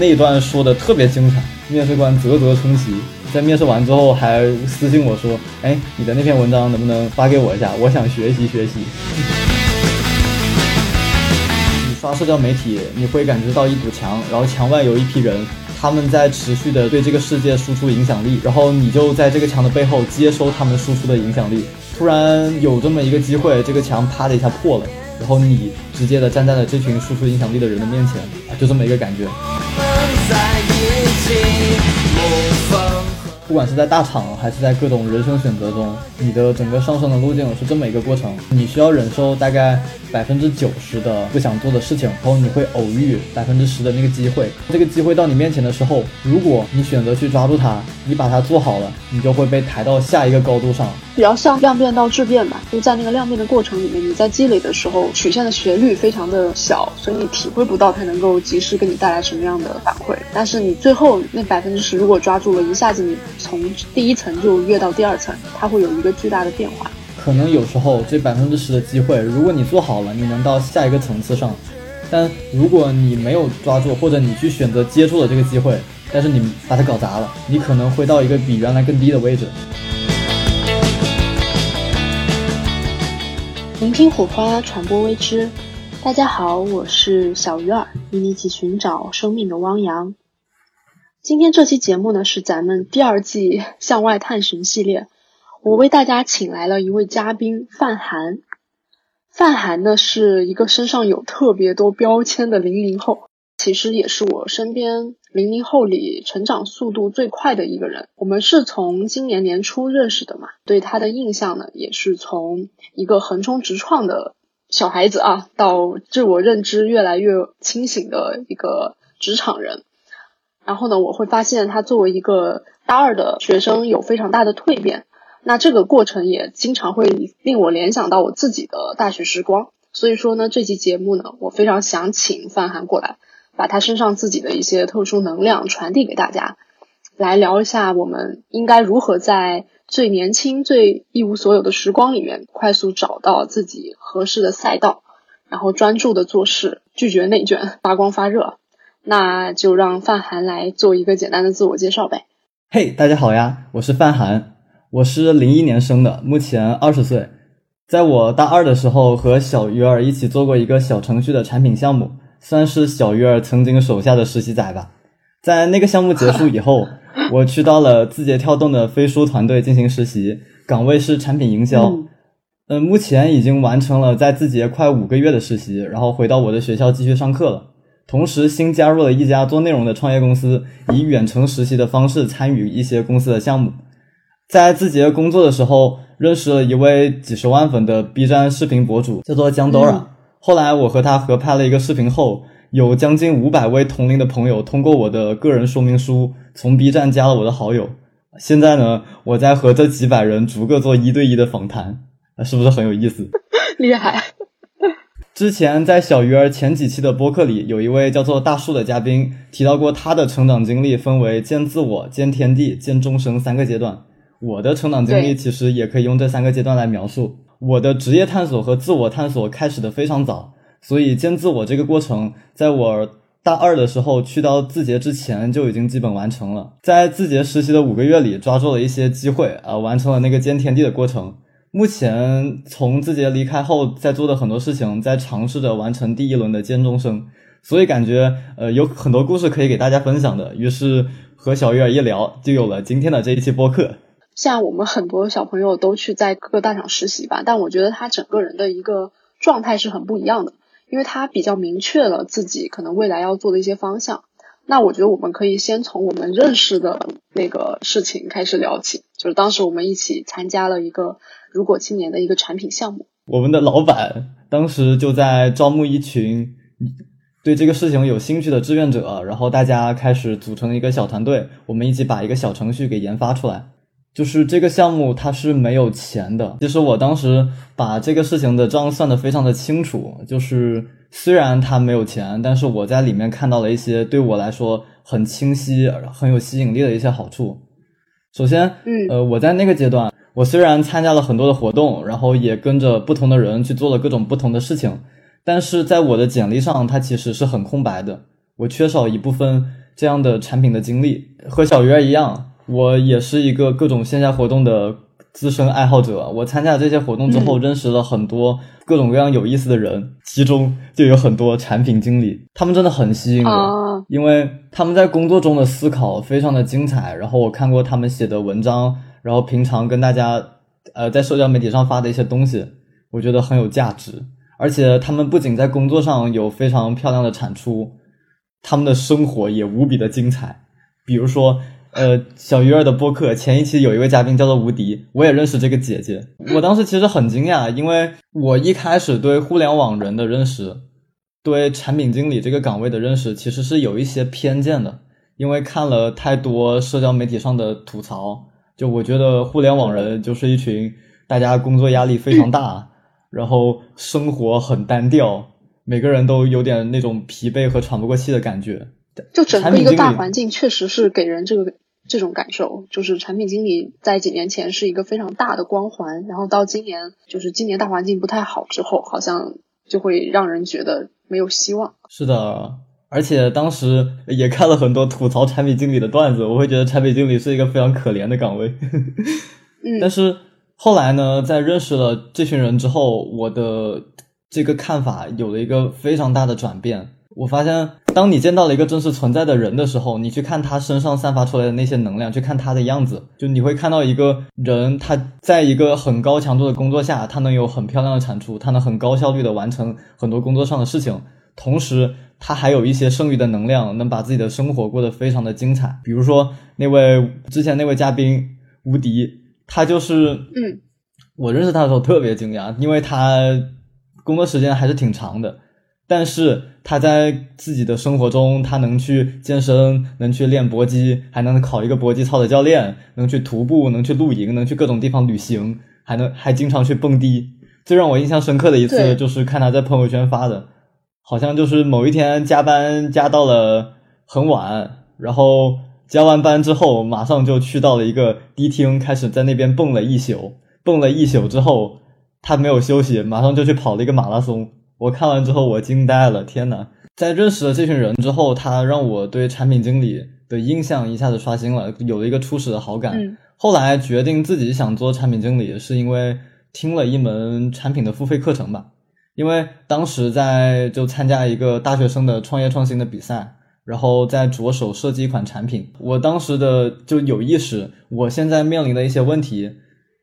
那一段说的特别精彩，面试官啧啧称奇。在面试完之后还私信我说：“哎，你的那篇文章能不能发给我一下？我想学习学习。”你刷社交媒体，你会感觉到一堵墙，然后墙外有一批人，他们在持续的对这个世界输出影响力，然后你就在这个墙的背后接收他们输出的影响力。突然有这么一个机会，这个墙啪的一下破了，然后你直接的站在了这群输出影响力的人的面前，啊，就这么一个感觉。不管是在大厂还是在各种人生选择中，你的整个上升的路径是这么一个过程。你需要忍受大概百分之九十的不想做的事情，然后你会偶遇百分之十的那个机会。这个机会到你面前的时候，如果你选择去抓住它，你把它做好了，你就会被抬到下一个高度上。比较像量变到质变吧，就在那个量变的过程里面，你在积累的时候，曲线的斜率非常的小，所以你体会不到它能够及时给你带来什么样的反馈。但是你最后那百分之十如果抓住了，一下子你从第一层就跃到第二层，它会有一个巨大的变化。可能有时候这百分之十的机会，如果你做好了，你能到下一个层次上；但如果你没有抓住，或者你去选择接触了这个机会，但是你把它搞砸了，你可能会到一个比原来更低的位置。聆听火花，传播未知。大家好，我是小鱼儿，与你一起寻找生命的汪洋。今天这期节目呢，是咱们第二季向外探寻系列。我为大家请来了一位嘉宾范涵。范涵呢，是一个身上有特别多标签的零零后。其实也是我身边零零后里成长速度最快的一个人。我们是从今年年初认识的嘛，对他的印象呢，也是从一个横冲直撞的小孩子啊，到自我认知越来越清醒的一个职场人。然后呢，我会发现他作为一个大二的学生有非常大的蜕变。那这个过程也经常会令我联想到我自己的大学时光。所以说呢，这期节目呢，我非常想请范涵过来。把他身上自己的一些特殊能量传递给大家，来聊一下我们应该如何在最年轻、最一无所有的时光里面，快速找到自己合适的赛道，然后专注的做事，拒绝内卷，发光发热。那就让范涵来做一个简单的自我介绍呗。嘿，大家好呀，我是范涵，我是零一年生的，目前二十岁。在我大二的时候，和小鱼儿一起做过一个小程序的产品项目。算是小鱼儿曾经手下的实习仔吧。在那个项目结束以后，我去到了字节跳动的飞书团队进行实习，岗位是产品营销。嗯，目前已经完成了在字节快五个月的实习，然后回到我的学校继续上课了。同时，新加入了一家做内容的创业公司，以远程实习的方式参与一些公司的项目。在字节工作的时候，认识了一位几十万粉的 B 站视频博主，叫做江 Dora。后来我和他合拍了一个视频后，有将近五百位同龄的朋友通过我的个人说明书从 B 站加了我的好友。现在呢，我在和这几百人逐个做一对一的访谈，是不是很有意思？厉害！之前在小鱼儿前几期的播客里，有一位叫做大树的嘉宾提到过他的成长经历分为见自我、见天地、见众生三个阶段。我的成长经历其实也可以用这三个阶段来描述。我的职业探索和自我探索开始的非常早，所以兼自我这个过程，在我大二的时候去到字节之前就已经基本完成了。在字节实习的五个月里，抓住了一些机会啊，完成了那个兼天地的过程。目前从字节离开后，在做的很多事情，在尝试着完成第一轮的兼中生，所以感觉呃有很多故事可以给大家分享的。于是和小鱼儿一聊，就有了今天的这一期播客。像我们很多小朋友都去在各个大厂实习吧，但我觉得他整个人的一个状态是很不一样的，因为他比较明确了自己可能未来要做的一些方向。那我觉得我们可以先从我们认识的那个事情开始聊起，就是当时我们一起参加了一个如果青年的一个产品项目。我们的老板当时就在招募一群对这个事情有兴趣的志愿者，然后大家开始组成一个小团队，我们一起把一个小程序给研发出来。就是这个项目它是没有钱的。其实我当时把这个事情的账算得非常的清楚。就是虽然它没有钱，但是我在里面看到了一些对我来说很清晰、很有吸引力的一些好处。首先，嗯，呃，我在那个阶段，我虽然参加了很多的活动，然后也跟着不同的人去做了各种不同的事情，但是在我的简历上，它其实是很空白的。我缺少一部分。这样的产品的经历。和小鱼儿一样，我也是一个各种线下活动的资深爱好者。我参加这些活动之后，认识了很多各种各样有意思的人，其中就有很多产品经理，他们真的很吸引我，因为他们在工作中的思考非常的精彩。然后我看过他们写的文章，然后平常跟大家呃在社交媒体上发的一些东西，我觉得很有价值。而且他们不仅在工作上有非常漂亮的产出，他们的生活也无比的精彩。比如说，呃，小鱼儿的播客前一期有一位嘉宾叫做吴迪，我也认识这个姐姐。我当时其实很惊讶，因为我一开始对互联网人的认识，对产品经理这个岗位的认识，其实是有一些偏见的，因为看了太多社交媒体上的吐槽，就我觉得互联网人就是一群大家工作压力非常大。然后生活很单调，每个人都有点那种疲惫和喘不过气的感觉。就整个一个大环境确实是给人这个这种感受，就是产品经理在几年前是一个非常大的光环，然后到今年就是今年大环境不太好之后，好像就会让人觉得没有希望。是的，而且当时也看了很多吐槽产品经理的段子，我会觉得产品经理是一个非常可怜的岗位。嗯，但是。后来呢，在认识了这群人之后，我的这个看法有了一个非常大的转变。我发现，当你见到了一个真实存在的人的时候，你去看他身上散发出来的那些能量，去看他的样子，就你会看到一个人，他在一个很高强度的工作下，他能有很漂亮的产出，他能很高效率的完成很多工作上的事情，同时他还有一些剩余的能量，能把自己的生活过得非常的精彩。比如说那位之前那位嘉宾吴迪。他就是，嗯，我认识他的时候特别惊讶，因为他工作时间还是挺长的，但是他在自己的生活中，他能去健身，能去练搏击，还能考一个搏击操的教练，能去徒步，能去露营，能去各种地方旅行，还能还经常去蹦迪。最让我印象深刻的一次，就是看他在朋友圈发的，好像就是某一天加班加到了很晚，然后。加完班之后，马上就去到了一个迪厅，开始在那边蹦了一宿。蹦了一宿之后，他没有休息，马上就去跑了一个马拉松。我看完之后，我惊呆了，天呐！在认识了这群人之后，他让我对产品经理的印象一下子刷新了，有了一个初始的好感。后来决定自己想做产品经理，是因为听了一门产品的付费课程吧。因为当时在就参加一个大学生的创业创新的比赛。然后在着手设计一款产品，我当时的就有意识，我现在面临的一些问题，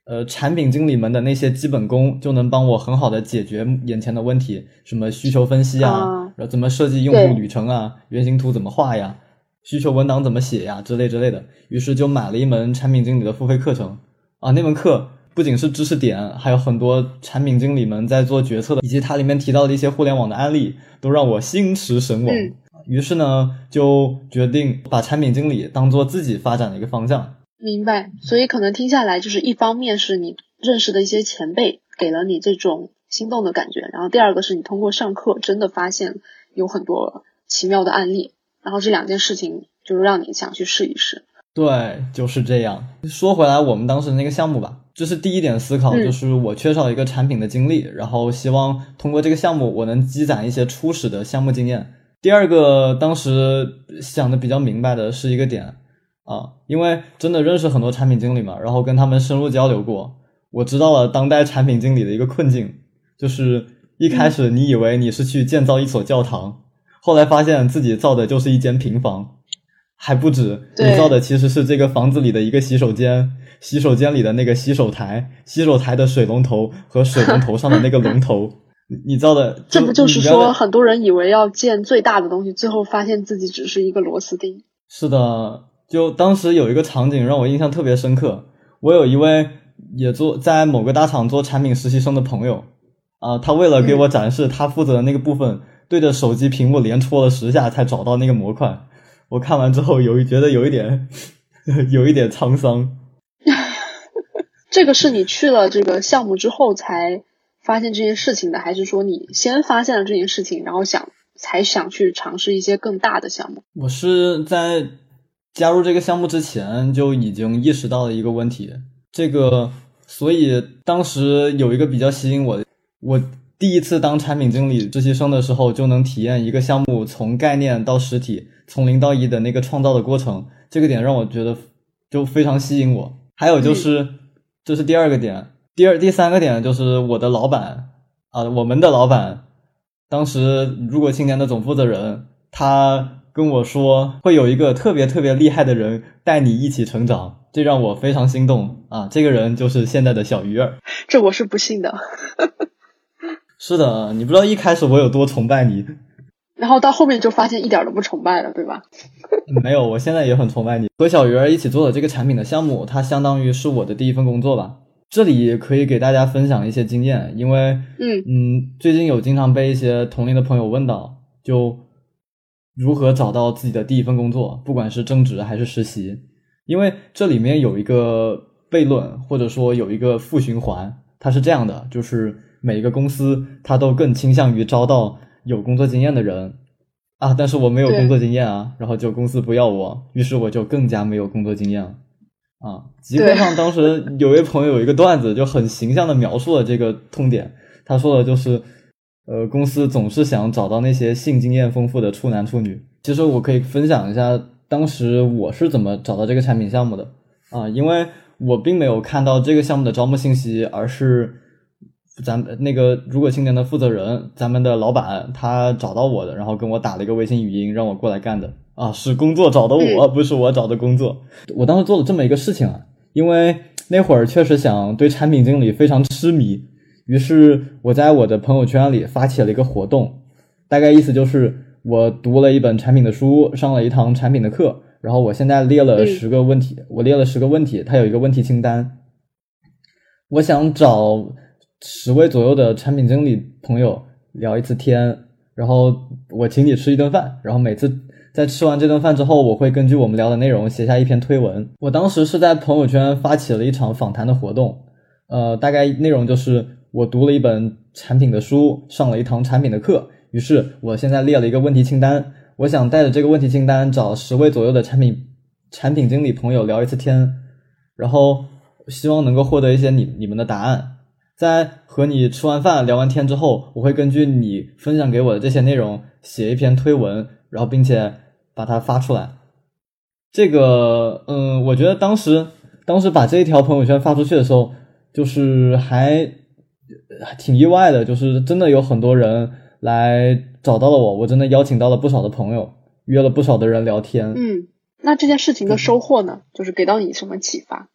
呃，产品经理们的那些基本功就能帮我很好的解决眼前的问题，什么需求分析啊，然后怎么设计用户旅程啊，原型图怎么画呀，需求文档怎么写呀，之类之类的。于是就买了一门产品经理的付费课程啊，那门课不仅是知识点，还有很多产品经理们在做决策的，以及它里面提到的一些互联网的案例，都让我心驰神往。于是呢，就决定把产品经理当做自己发展的一个方向。明白，所以可能听下来，就是一方面是你认识的一些前辈给了你这种心动的感觉，然后第二个是你通过上课真的发现有很多奇妙的案例，然后这两件事情就是让你想去试一试。对，就是这样。说回来，我们当时那个项目吧，这是第一点思考，就是我缺少一个产品的经历，然后希望通过这个项目，我能积攒一些初始的项目经验。第二个，当时想的比较明白的是一个点啊，因为真的认识很多产品经理嘛，然后跟他们深入交流过，我知道了当代产品经理的一个困境，就是一开始你以为你是去建造一所教堂，后来发现自己造的就是一间平房，还不止，你造的其实是这个房子里的一个洗手间，洗手间里的那个洗手台，洗手台的水龙头和水龙头上的那个龙头。你造的，这不就是说，很多人以为要建最大的东西，最后发现自己只是一个螺丝钉。是的，就当时有一个场景让我印象特别深刻。我有一位也做在某个大厂做产品实习生的朋友，啊，他为了给我展示他负责的那个部分，对着手机屏幕连戳了十下才找到那个模块。我看完之后有觉得有一点，有一点沧桑。这个是你去了这个项目之后才。发现这件事情的，还是说你先发现了这件事情，然后想才想去尝试一些更大的项目？我是在加入这个项目之前就已经意识到了一个问题，这个所以当时有一个比较吸引我，我第一次当产品经理实习生的时候，就能体验一个项目从概念到实体，从零到一的那个创造的过程，这个点让我觉得就非常吸引我。还有就是，这是第二个点，第二第三个点就是我的老板啊，我们的老板，当时如果青年的总负责人，他跟我说会有一个特别特别厉害的人带你一起成长，这让我非常心动啊！这个人就是现在的小鱼儿。这我是不信的。是的，你不知道一开始我有多崇拜你。然后到后面就发现一点都不崇拜了，对吧？没有，我现在也很崇拜你。和小鱼儿一起做的这个产品的项目，它相当于是我的第一份工作吧。这里可以给大家分享一些经验，因为嗯嗯，最近有经常被一些同龄的朋友问到，就如何找到自己的第一份工作，不管是正职还是实习，因为这里面有一个悖论，或者说有一个负循环，它是这样的，就是每个公司它都更倾向于招到有工作经验的人啊，但是我没有工作经验啊，然后就公司不要我，于是我就更加没有工作经验了。啊，基本上当时有位朋友有一个段子，就很形象的描述了这个痛点。他说的就是，呃，公司总是想找到那些性经验丰富的处男处女。其实我可以分享一下当时我是怎么找到这个产品项目的啊，因为我并没有看到这个项目的招募信息，而是咱们那个如果青年的负责人，咱们的老板他找到我的，然后跟我打了一个微信语音，让我过来干的啊，是工作找的我，不是我找的工作。我当时做了这么一个事情啊，因为那会儿确实想对产品经理非常痴迷，于是我在我的朋友圈里发起了一个活动，大概意思就是我读了一本产品的书，上了一堂产品的课，然后我现在列了嗯。十个问题，我列了十个问题，它有一个问题清单，我想找十位左右的产品经理朋友聊一次天，然后我请你吃一顿饭，然后每次在吃完这顿饭之后，我会根据我们聊的内容写下一篇推文。我当时是在朋友圈发起了一场访谈的活动，呃，大概内容就是我读了一本产品的书，上了一堂产品的课，于是我现在列了一个问题清单，我想带着这个问题清单找十位左右的产品产品经理朋友聊一次天，然后希望能够获得一些你你们的答案。在和你吃完饭聊完天之后，我会根据你分享给我的这些内容写一篇推文，然后并且把它发出来。这个，嗯，我觉得当时当时把这一条朋友圈发出去的时候，就是还挺意外的，就是真的有很多人来找到了我，我真的邀请到了不少的朋友，约了不少的人聊天。嗯，那这件事情的收获呢，就是给到你什么启发？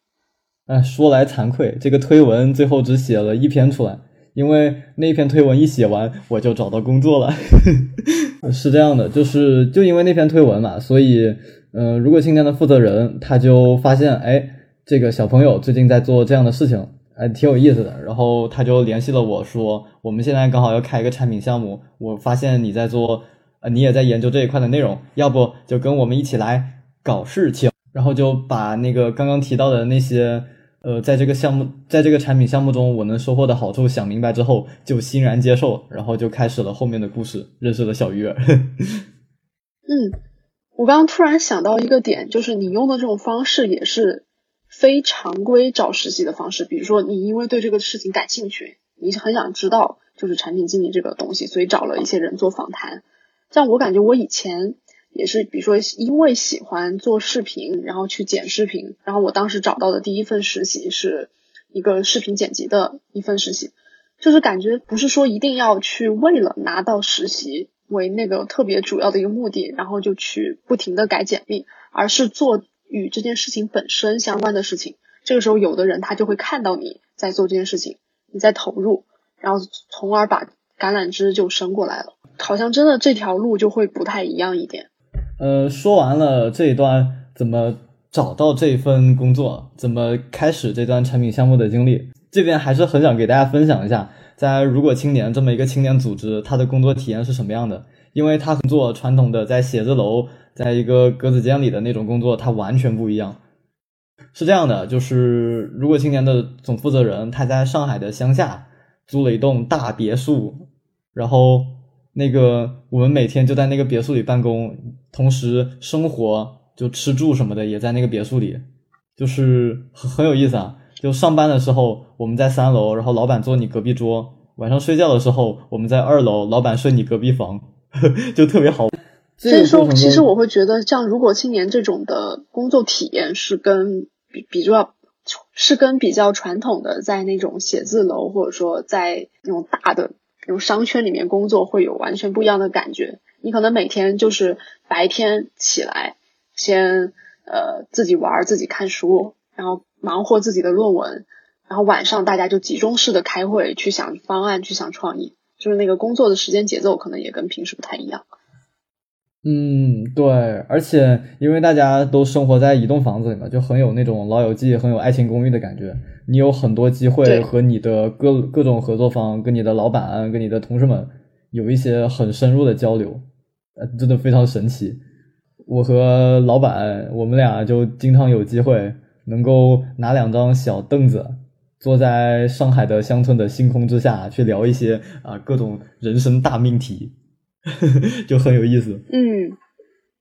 哎，说来惭愧，这个推文最后只写了一篇出来，因为那一篇推文一写完，我就找到工作了。是这样的，就是就因为那篇推文嘛，所以，嗯、呃，如果青年的负责人他就发现，哎，这个小朋友最近在做这样的事情，哎，挺有意思的，然后他就联系了我说，我们现在刚好要开一个产品项目，我发现你在做，呃，你也在研究这一块的内容，要不就跟我们一起来搞事情。然后就把那个刚刚提到的那些，呃，在这个项目，在这个产品项目中我能收获的好处想明白之后，就欣然接受，然后就开始了后面的故事，认识了小鱼儿。嗯，我刚刚突然想到一个点，就是你用的这种方式也是非常规找实习的方式。比如说，你因为对这个事情感兴趣，你很想知道就是产品经理这个东西，所以找了一些人做访谈。像我感觉我以前。也是，比如说，因为喜欢做视频，然后去剪视频，然后我当时找到的第一份实习是一个视频剪辑的一份实习，就是感觉不是说一定要去为了拿到实习为那个特别主要的一个目的，然后就去不停的改简历，而是做与这件事情本身相关的事情。这个时候，有的人他就会看到你在做这件事情，你在投入，然后从而把橄榄枝就伸过来了，好像真的这条路就会不太一样一点。呃，说完了这一段怎么找到这份工作，怎么开始这段产品项目的经历，这边还是很想给大家分享一下，在如果青年这么一个青年组织，他的工作体验是什么样的？因为他做传统的在写字楼，在一个格子间里的那种工作，它完全不一样。是这样的，就是如果青年的总负责人他在上海的乡下租了一栋大别墅，然后。那个，我们每天就在那个别墅里办公，同时生活就吃住什么的也在那个别墅里，就是很很有意思啊。就上班的时候我们在三楼，然后老板坐你隔壁桌晚上睡觉的时候，我们在二楼，老板睡你隔壁房，就特别好。所以说，其实我会觉得，像如果青年这种的工作体验是跟比比较是跟比较传统的在那种写字楼或者说在那种大的那种商圈里面工作会有完全不一样的感觉。你可能每天就是白天起来先呃自己玩自己看书，然后忙活自己的论文。然后晚上大家就集中式的开会，去想方案，去想创意，就是那个工作的时间节奏可能也跟平时不太一样。嗯，对，而且因为大家都生活在一栋房子里嘛，就很有那种老友记、很有爱情公寓的感觉。你有很多机会和你的各各种合作方、跟你的老板、跟你的同事们有一些很深入的交流，呃，真的非常神奇。我和老板，我们俩就经常有机会能够拿两张小凳子。坐在上海的乡村的星空之下去聊一些啊各种人生大命题，就很有意思。嗯，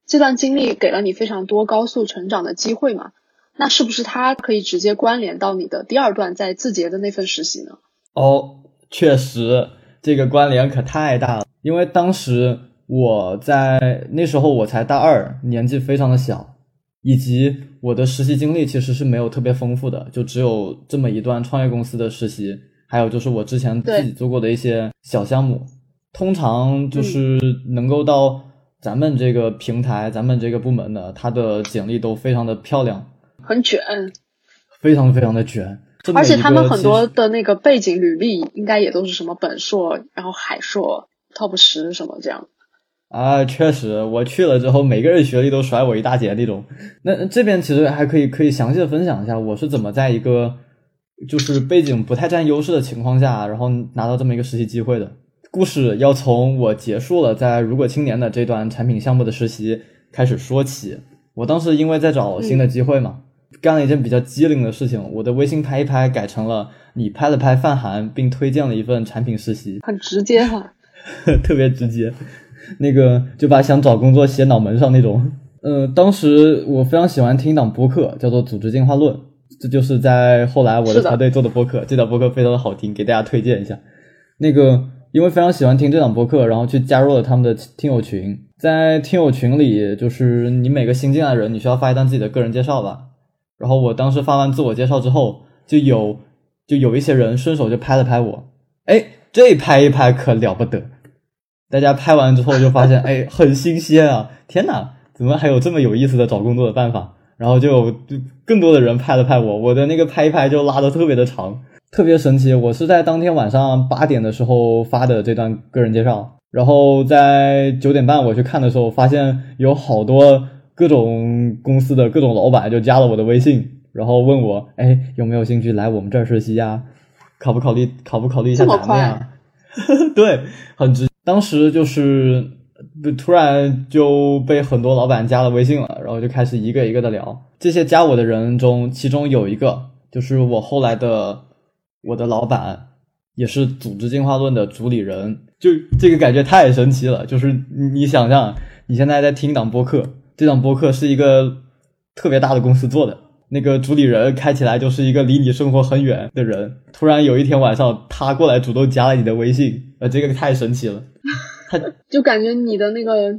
这段经历给了你非常多高速成长的机会嘛？那是不是它可以直接关联到你的第二段在字节的那份实习呢？哦，确实，这个关联可太大了。因为当时我在那时候我才大二，年纪非常的小。以及我的实习经历其实是没有特别丰富的，就只有这么一段创业公司的实习，还有就是我之前自己做过的一些小项目。通常就是能够到咱们这个平台、咱们这个部门的，他的简历都非常的漂亮，很卷，非常非常的卷。而且他们很多的那个背景履历，应该也都是什么本硕，然后海硕、top 十什么这样。啊，确实，我去了之后，每个人学历都甩我一大截那种。那这边其实还可以可以详细的分享一下，我是怎么在一个就是背景不太占优势的情况下，然后拿到这么一个实习机会的。故事要从我结束了在如果青年的这段产品项目的实习开始说起。我当时因为在找新的机会嘛，干了一件比较机灵的事情，我的微信拍一拍改成了你拍了拍范涵，并推荐了一份产品实习，很直接哈，特别直接。那个就把想找工作写脑门上那种，嗯，当时我非常喜欢听一档播客，叫做《组织进化论》，这就是在后来我的团队做的播客，这档播客非常的好听，给大家推荐一下。那个因为非常喜欢听这档播客，然后去加入了他们的听友群，在听友群里，就是你每个新进来的人，你需要发一段自己的个人介绍吧。然后我当时发完自我介绍之后，就有就有一些人顺手就拍了拍我，哎，这拍一拍可了不得。大家拍完之后就发现，哎，很新鲜啊！天哪，怎么还有这么有意思的找工作的办法？然后就有更多的人拍了拍我，我的那个拍一拍就拉的特别的长，特别神奇。我是在当天晚上八点的时候发的这段个人介绍，然后在九点半我去看的时候，发现有好多各种公司的各种老板就加了我的微信，然后问我，哎，有没有兴趣来我们这儿实习呀？考不考虑？考不考虑一下咱们呀？对，很直。当时就是突然就被很多老板加了微信了，然后就开始一个一个的聊。这些加我的人中，其中有一个就是我后来的我的老板，也是《组织进化论》的主理人。就这个感觉太神奇了，就是你想象你现在在听一档播客，这档播客是一个特别大的公司做的。那个主理人开起来就是一个离你生活很远的人，突然有一天晚上，他过来主动加了你的微信，呃，这个太神奇了。他 就感觉你的那个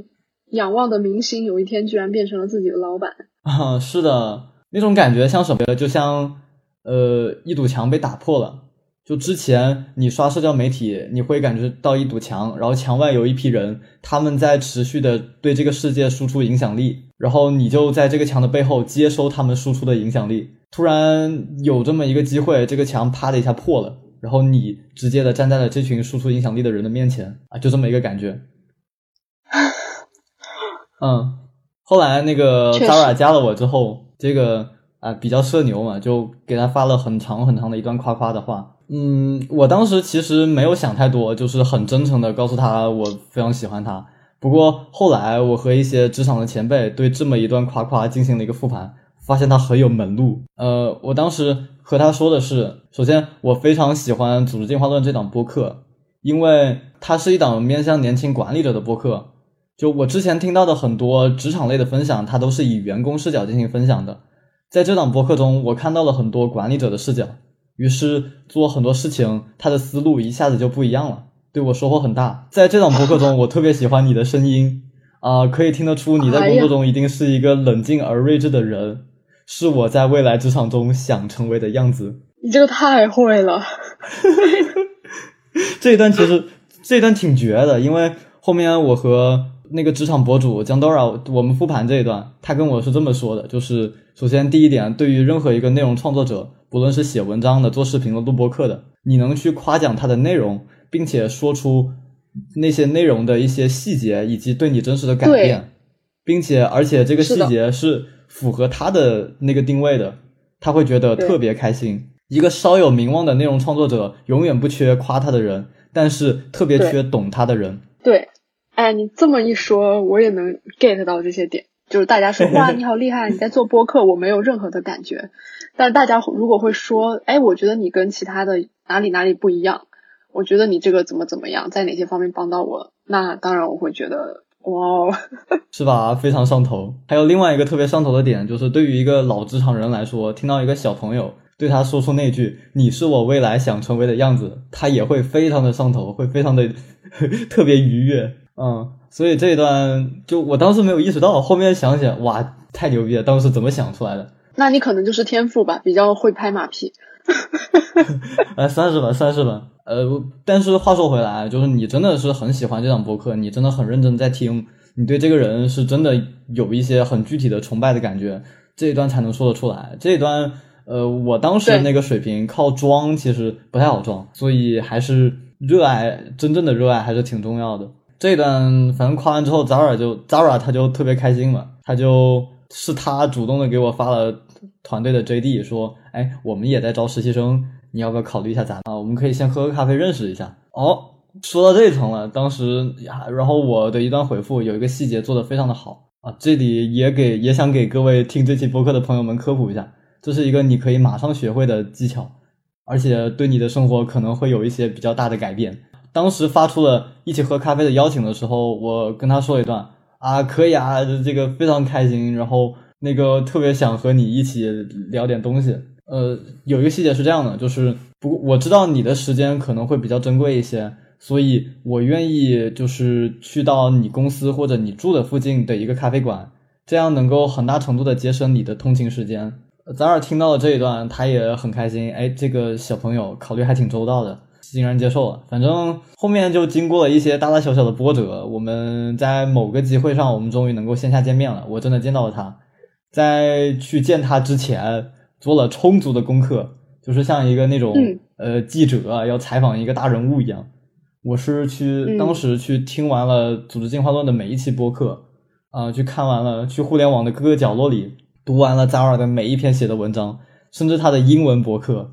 仰望的明星，有一天居然变成了自己的老板啊！是的，那种感觉像什么？就像呃，一堵墙被打破了。就之前你刷社交媒体，你会感觉到一堵墙，然后墙外有一批人，他们在持续的对这个世界输出影响力，然后你就在这个墙的背后接收他们输出的影响力。突然有这么一个机会，这个墙啪的一下破了，然后你直接的站在了这群输出影响力的人的面前啊，就这么一个感觉。嗯，后来那个 Zara 加了我之后，这个啊比较社牛嘛，就给他发了很长很长的一段夸夸的话。嗯，我当时其实没有想太多，就是很真诚的告诉他我非常喜欢他。不过后来我和一些职场的前辈对这么一段夸夸进行了一个复盘，发现他很有门路。呃，我当时和他说的是，首先我非常喜欢《组织进化论》这档播客，因为它是一档面向年轻管理者的播客。就我之前听到的很多职场类的分享，它都是以员工视角进行分享的。在这档播客中，我看到了很多管理者的视角。于是做很多事情，他的思路一下子就不一样了，对我收获很大。在这档播客中，我特别喜欢你的声音啊、可以听得出你在工作中一定是一个冷静而睿智的人，是我在未来职场中想成为的样子。你这个太会了，这一段其实这一段挺绝的，因为后面我和那个职场博主江 Dora 我们复盘这一段，他跟我是这么说的，就是首先第一点，对于任何一个内容创作者，不论是写文章的、做视频的、录播课的，你能去夸奖他的内容，并且说出那些内容的一些细节以及对你真实的改变，并且而且这个细节是符合他的那个定位的，他会觉得特别开心。一个稍有名望的内容创作者，永远不缺夸他的人，但是特别缺懂他的人。对，哎，你这么一说，我也能 get 到这些点。就是大家说 哇，你好厉害，你在做播客，我没有任何的感觉。但是大家如果会说，哎，我觉得你跟其他的哪里哪里不一样，我觉得你这个怎么怎么样，在哪些方面帮到我，那当然我会觉得哇哦，是吧？非常上头。还有另外一个特别上头的点，就是对于一个老职场人来说，听到一个小朋友对他说出那句“你是我未来想成为的样子”，他也会非常的上头，会非常的 特别愉悦。嗯，所以这一段就我当时没有意识到，后面想想，哇，太牛逼了！当时怎么想出来的？那你可能就是天赋吧，比较会拍马屁。呃，算是吧，算是吧。呃，但是话说回来，就是你真的是很喜欢这档播客，你真的很认真在听，你对这个人是真的有一些很具体的崇拜的感觉，这一段才能说得出来。这一段，呃，我当时那个水平靠装其实不太好装，所以还是热爱，真正的热爱还是挺重要的。这一段反正夸完之后，Zara 就 Zara 他就特别开心嘛，他就是他主动的给我发了团队的 JD 说，哎，我们也在招实习生，你要不要考虑一下咱啊？我们可以先喝个咖啡认识一下。哦，说到这一层了，当时呀，然后我的一段回复有一个细节做的非常的好啊，这里也给也想给各位听这期播客的朋友们科普一下，这是一个你可以马上学会的技巧，而且对你的生活可能会有一些比较大的改变。当时发出了一起喝咖啡的邀请的时候，我跟他说一段啊，可以啊，这个非常开心，然后那个特别想和你一起聊点东西。呃，有一个细节是这样的，就是不过我知道你的时间可能会比较珍贵一些，所以我愿意就是去到你公司或者你住的附近的一个咖啡馆，这样能够很大程度的节省你的通勤时间。咱俩听到了这一段，他也很开心，哎，这个小朋友考虑还挺周到的。欣然接受了，反正后面就经过了一些大大小小的波折，我们在某个机会上，我们终于能够线下见面了。我真的见到了他，在去见他之前做了充足的功课，就是像一个那种、嗯呃记者啊要采访一个大人物一样。我是去、嗯当时去听完了《组织进化论》的每一期播客，啊、去看完了，去互联网的各个角落里读完了扎尔的每一篇写的文章，甚至他的英文博客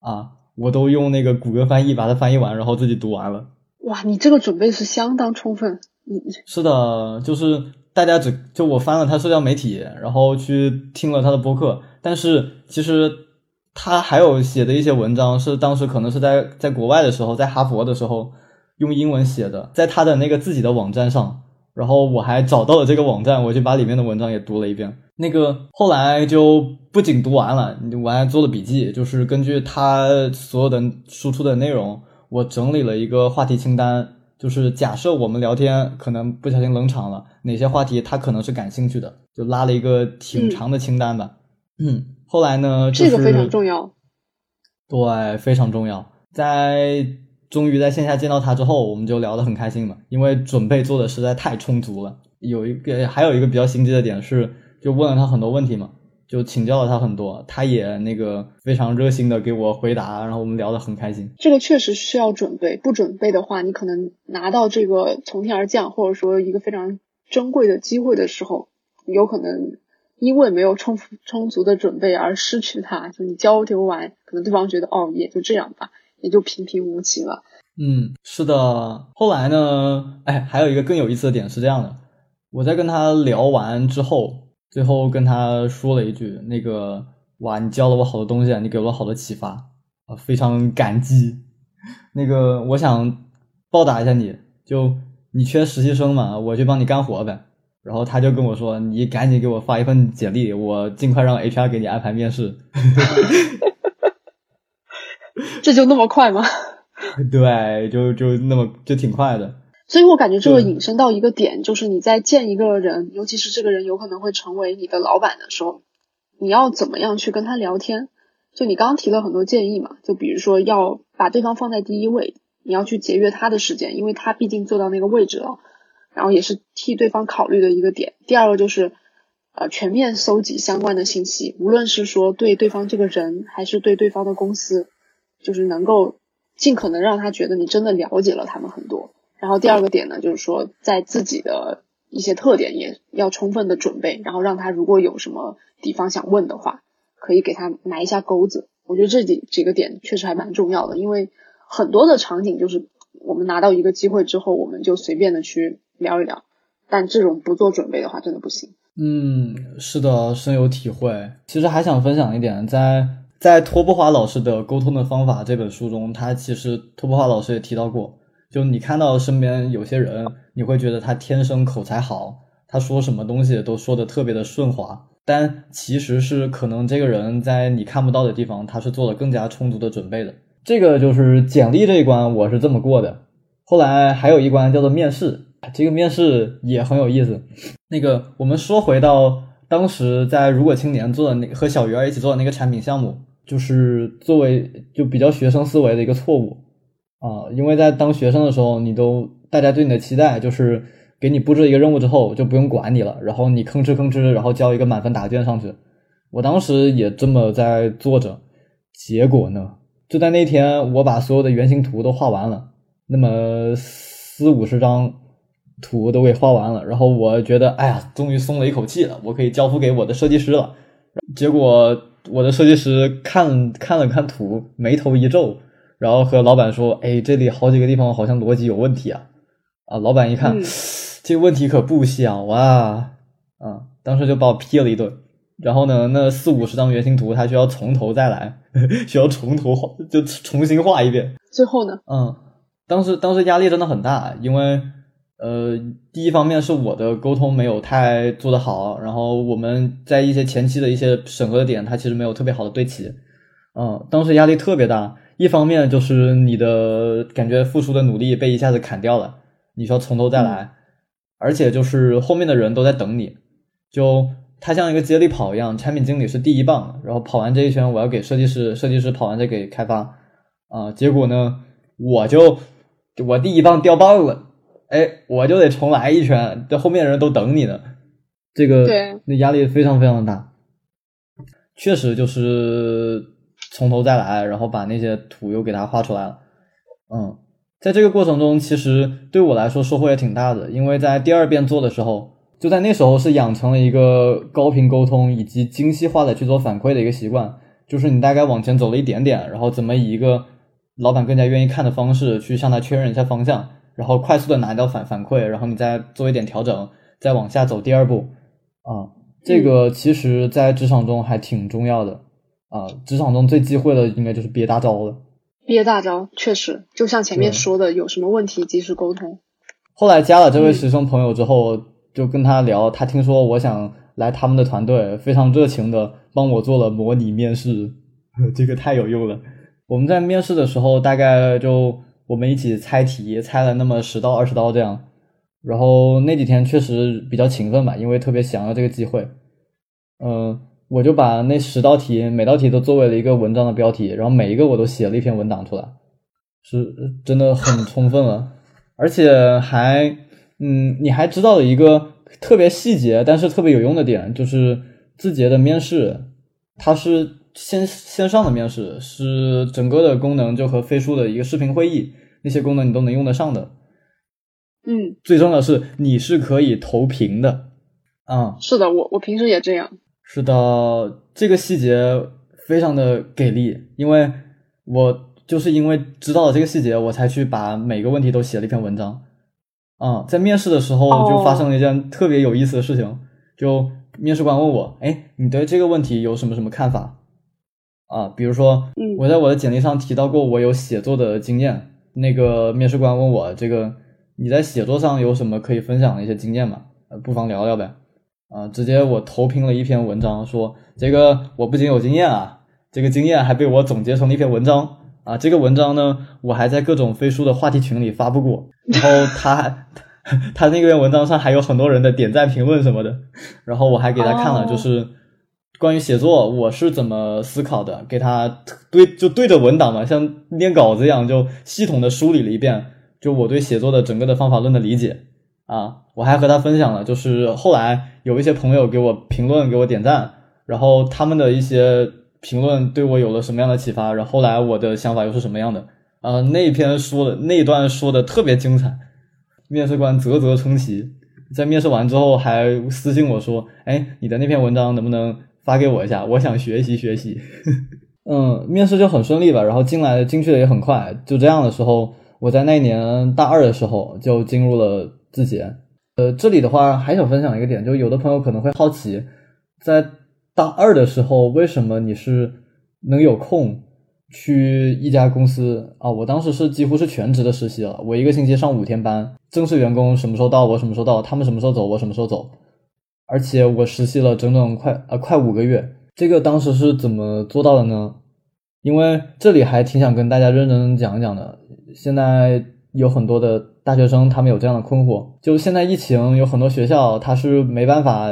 啊，我都用那个谷歌翻译把它翻译完，然后自己读完了。哇，你这个准备是相当充分。你是的，就是大家只就我翻了他社交媒体，然后去听了他的播客，但是其实他还有写的一些文章是当时可能是在在国外的时候，在哈佛的时候用英文写的，在他的那个自己的网站上，然后我还找到了这个网站，我就把里面的文章也读了一遍。那个后来就不仅读完了，我还做了笔记，就是根据他所有的输出的内容，我整理了一个话题清单。就是假设我们聊天可能不小心冷场了，哪些话题他可能是感兴趣的，就拉了一个挺长的清单吧。嗯，后来呢，就是、这个非常重要。对，非常重要。在终于在线下见到他之后，我们就聊得很开心嘛，因为准备做的实在太充足了。有一个还有一个比较心机的点是，就问了他很多问题嘛，就请教了他很多，他也那个非常热心的给我回答，然后我们聊得很开心。这个确实需要准备，不准备的话，你可能拿到这个从天而降，或者说一个非常珍贵的机会的时候，有可能因为没有充充足的准备而失去它。就你交流完，可能对方觉得哦，也就这样吧，也就平平无奇了。嗯，是的。后来呢，哎，还有一个更有意思的点是这样的，我在跟他聊完之后，最后跟他说了一句：“那个，哇，你教了我好多东西啊，你给了我好多启发啊，非常感激。那个，我想报答一下你，就你缺实习生嘛，我去帮你干活呗。”然后他就跟我说：“你赶紧给我发一份简历，我尽快让 HR 给你安排面试。”这就那么快吗？对，就就那么就挺快的。所以我感觉这个引申到一个点，就是你在见一个人，尤其是这个人有可能会成为你的老板的时候，你要怎么样去跟他聊天？就你刚刚提了很多建议嘛，就比如说要把对方放在第一位，你要去节约他的时间，因为他毕竟坐到那个位置了，然后也是替对方考虑的一个点。第二个就是，呃，全面搜集相关的信息，无论是说对对方这个人，还是对对方的公司，就是能够尽可能让他觉得你真的了解了他们很多。然后第二个点呢，就是说在自己的一些特点也要充分的准备，然后让他如果有什么地方想问的话，可以给他埋一下钩子。我觉得这几几个点确实还蛮重要的，因为很多的场景就是我们拿到一个机会之后，我们就随便的去聊一聊，但这种不做准备的话，真的不行。嗯，是的，深有体会。其实还想分享一点，在在托布华老师的《沟通的方法》这本书中，他其实托布华老师也提到过。就你看到身边有些人，你会觉得他天生口才好，他说什么东西都说的特别的顺滑，但其实是可能这个人在你看不到的地方，他是做了更加充足的准备的。这个就是简历这一关，我是这么过的。后来还有一关叫做面试，这个面试也很有意思。那个我们说回到当时在如果青年做的那和小鱼儿一起做的那个产品项目，就是作为就比较学生思维的一个错误。啊，因为在当学生的时候，你都大家对你的期待就是给你布置一个任务之后就不用管你了，然后你吭哧吭哧，然后交一个满分答卷上去。我当时也这么在做着，结果呢，就在那天我把所有的原型图都画完了，那么四五十张图都给画完了，然后我觉得哎呀，终于松了一口气了，我可以交付给我的设计师了。结果我的设计师看看了看图，眉头一皱。然后和老板说：“哎，这里好几个地方好像逻辑有问题啊！”啊，老板一看，这个问题可不小啊！啊，当时就把我批了一顿。然后呢，那四五十张原型图，他需要从头再来，需要从头画，就重新画一遍。最后呢？嗯，当时当时压力真的很大，因为呃，第一方面是我的沟通没有太做得好，然后我们在一些前期的一些审核的点，它其实没有特别好的对齐。嗯，当时压力特别大。一方面就是你的感觉付出的努力被一下子砍掉了，你需要从头再来，而且就是后面的人都在等你，就他像一个接力跑一样，产品经理是第一棒，然后跑完这一圈我要给设计师，设计师跑完再给开发，啊，结果呢我就我第一棒掉棒了，哎，我就得重来一圈，这后面的人都等你呢，这个那压力非常非常大，确实就是。从头再来，然后把那些图又给它画出来了。嗯，在这个过程中，其实对我来说收获也挺大的，因为在第二遍做的时候，就在那时候是养成了一个高频沟通以及精细化的去做反馈的一个习惯。就是你大概往前走了一点点，然后怎么以一个老板更加愿意看的方式去向他确认一下方向，然后快速的拿到反反馈，然后你再做一点调整，再往下走第二步。啊，这个其实在职场中还挺重要的。啊，职场中最忌讳的应该就是憋大招了。憋大招确实，就像前面说的，有什么问题及时沟通。后来加了这位师兄朋友之后，就跟他聊，他听说我想来他们的团队，非常热情的帮我做了模拟面试，这个太有用了。我们在面试的时候，大概就我们一起猜题，猜了那么十道二十道这样。然后那几天确实比较勤奋吧，因为特别想要这个机会。嗯。我就把那十道题，每道题都作为了一个文章的标题，然后每一个我都写了一篇文档出来，是真的很充分了，而且还，嗯，你还知道了一个特别细节但是特别有用的点，就是字节的面试，它是线线上的面试，是整个的功能就和飞书的一个视频会议，那些功能你都能用得上的，嗯，最重要的是你是可以投屏的，啊，是的，我我平时也这样。是的，这个细节非常的给力，因为我就是因为知道了这个细节，我才去把每个问题都写了一篇文章。啊，在面试的时候就发生了一件特别有意思的事情，就面试官问我：“哎，你对这个问题有什么什么看法？”啊，比如说，我在我的简历上提到过我有写作的经验，那个面试官问我：“这个你在写作上有什么可以分享的一些经验吗？呃，不妨聊聊呗。”啊！直接我投屏了一篇文章，说这个我不仅有经验啊，这个经验还被我总结成了一篇文章啊。这个文章呢，我还在各种飞书的话题群里发布过，然后他 他那篇文章上还有很多人的点赞、评论什么的，然后我还给他看了，就是关于写作我是怎么思考的，给他对就对着文档嘛，像念稿子一样，就系统的梳理了一遍，就我对写作的整个的方法论的理解啊。我还和他分享了，就是后来有一些朋友给我评论、给我点赞，然后他们的一些评论对我有了什么样的启发，然后后来我的想法又是什么样的啊？那一篇说的那一段说的特别精彩，面试官啧啧称奇，在面试完之后还私信我说：“哎，你的那篇文章能不能发给我一下？我想学习学习。”嗯，面试就很顺利吧，然后进来进去的也很快。就这样的时候，我在那年大二的时候就进入了字节。呃，这里的话还想分享一个点，就有的朋友可能会好奇，在大二的时候，为什么你是能有空去一家公司啊？我当时是几乎是全职的实习了，我一个星期上五天班，正式员工什么时候到我什么时候到，他们什么时候走我什么时候走，而且我实习了整整快呃快五个月，这个当时是怎么做到的呢？因为这里还挺想跟大家认真讲一讲的，现在有很多的。大学生他们有这样的困惑，就现在疫情有很多学校他是没办法，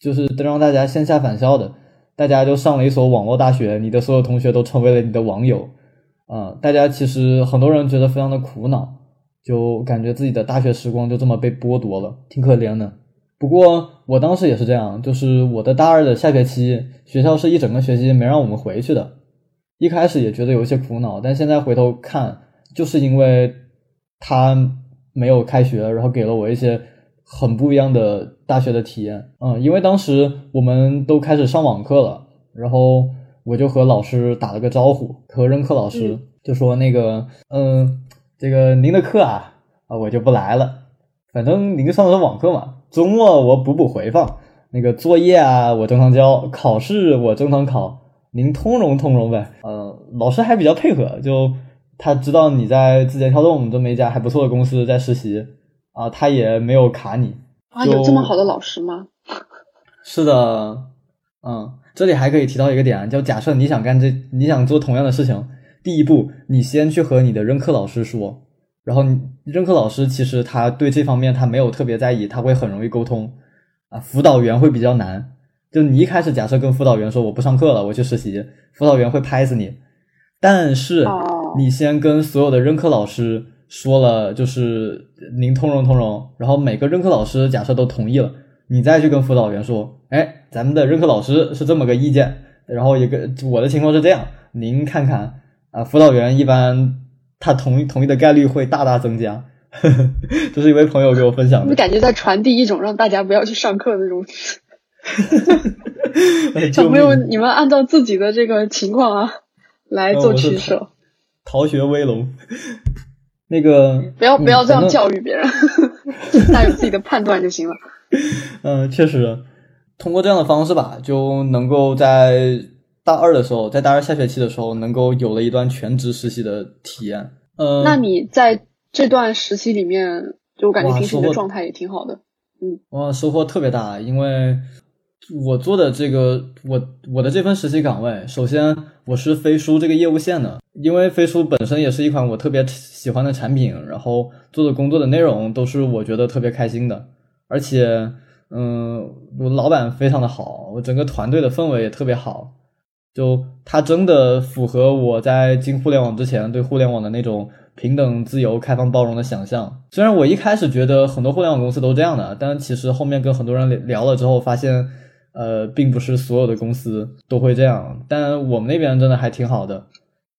就是让大家线下返校的，大家就上了一所网络大学，你的所有同学都成为了你的网友，啊，大家其实很多人觉得非常的苦恼，就感觉自己的大学时光就这么被剥夺了，挺可怜的。不过我当时也是这样，就是我的大二的下学期，学校是一整个学期没让我们回去的，一开始也觉得有些苦恼，但现在回头看，就是因为。他没有开学，然后给了我一些很不一样的大学的体验。嗯，因为当时我们都开始上网课了，然后我就和老师打了个招呼，和任课老师就说：“那个，嗯，这个您的课啊，啊，我就不来了。反正您上的是网课嘛，周末我补补回放。那个作业啊，我正常交；考试我正常考，您通融通融呗。嗯，老师还比较配合，就。”他知道你在字节跳动这么一家还不错的公司在实习啊，他也没有卡你啊。有这么好的老师吗？是的，嗯，这里还可以提到一个点，就假设你想干这，你想做同样的事情，第一步你先去和你的任课老师说，然后任课老师其实他对这方面他没有特别在意，他会很容易沟通啊。辅导员会比较难，就你一开始假设跟辅导员说我不上课了，我去实习，辅导员会拍死你，但是。你先跟所有的任课老师说了，就是您通融通融，然后每个任课老师假设都同意了，你再去跟辅导员说，哎，咱们的任课老师是这么个意见，然后一个我的情况是这样，您看看啊，辅导员一般他同意同意的概率会大大增加，这是一位朋友给我分享的。你感觉在传递一种让大家不要去上课的那种，小朋友，你们按照自己的这个情况啊来做取舍。逃学威龙，那个不要不要这样教育别人，大家 有自己的判断就行了。嗯，确实，通过这样的方式吧，就能够在大二的时候，在大二下学期的时候，能够有了一段全职实习的体验。呃，那你在这段实习里面，就我感觉平时的状态也挺好的。嗯，哇，收获特别大，因为。我做的这个，我我的这份实习岗位，首先我是飞书这个业务线的，因为飞书本身也是一款我特别喜欢的产品，然后做的工作的内容都是我觉得特别开心的，而且，嗯，我老板非常的好，我整个团队的氛围也特别好，就它真的符合我在进互联网之前对互联网的那种平等、自由、开放、包容的想象。虽然我一开始觉得很多互联网公司都这样的，但其实后面跟很多人聊了之后发现。呃，并不是所有的公司都会这样，但我们那边真的还挺好的，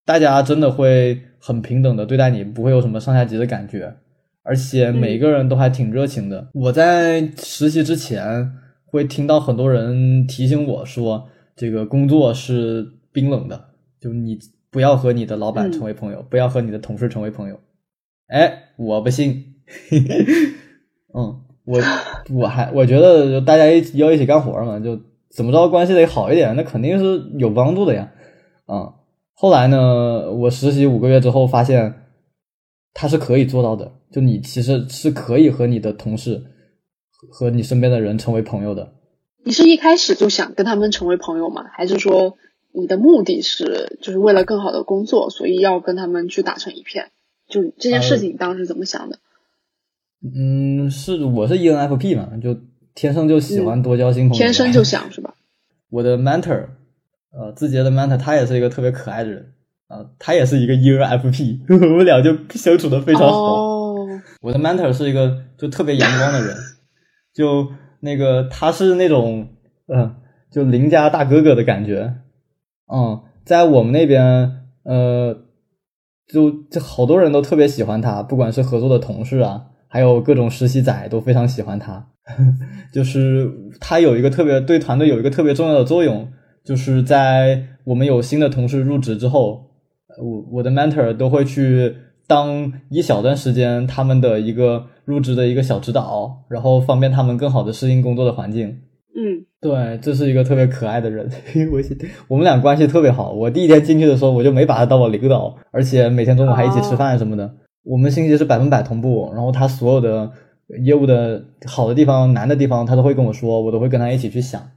大家真的会很平等的对待你，不会有什么上下级的感觉，而且每个人都还挺热情的。我在实习之前会听到很多人提醒我说，这个工作是冰冷的，就你不要和你的老板成为朋友，不要和你的同事成为朋友。哎，我不信，嗯。我我还我觉得大家一要一起干活嘛，就怎么着关系得好一点，那肯定是有帮助的呀。啊，后来呢，我实习五个月之后发现，他是可以做到的。就你其实是可以和你的同事和你身边的人成为朋友的。你是一开始就想跟他们成为朋友吗？还是说你的目的是就是为了更好的工作，所以要跟他们去打成一片。就这件事情，你当时怎么想的？嗯，是我是 ENFP 嘛，就天生就喜欢多交新朋友，天生就想是吧？我的 mentor，呃，字节的 mentor，他也是一个特别可爱的人啊，他也是一个 ENFP，我们俩就相处的非常好。我的 mentor 是一个就特别阳光的人，就那个他是那种嗯，就邻家大哥哥的感觉。嗯，在我们那边，呃，就就好多人都特别喜欢他，不管是合作的同事啊。还有各种实习仔都非常喜欢他，就是他有一个特别对团队有一个特别重要的作用，就是在我们有新的同事入职之后，我我的 mentor 都会去当一小段时间他们的一个入职的一个小指导，然后方便他们更好的适应工作的环境。嗯，对，这是一个特别可爱的人，我我们俩关系特别好。我第一天进去的时候，我就没把他当我领导，而且每天中午还一起吃饭什么的。我们信息是百分百同步，然后他所有的业务的好的地方、难的地方，他都会跟我说，我都会跟他一起去想。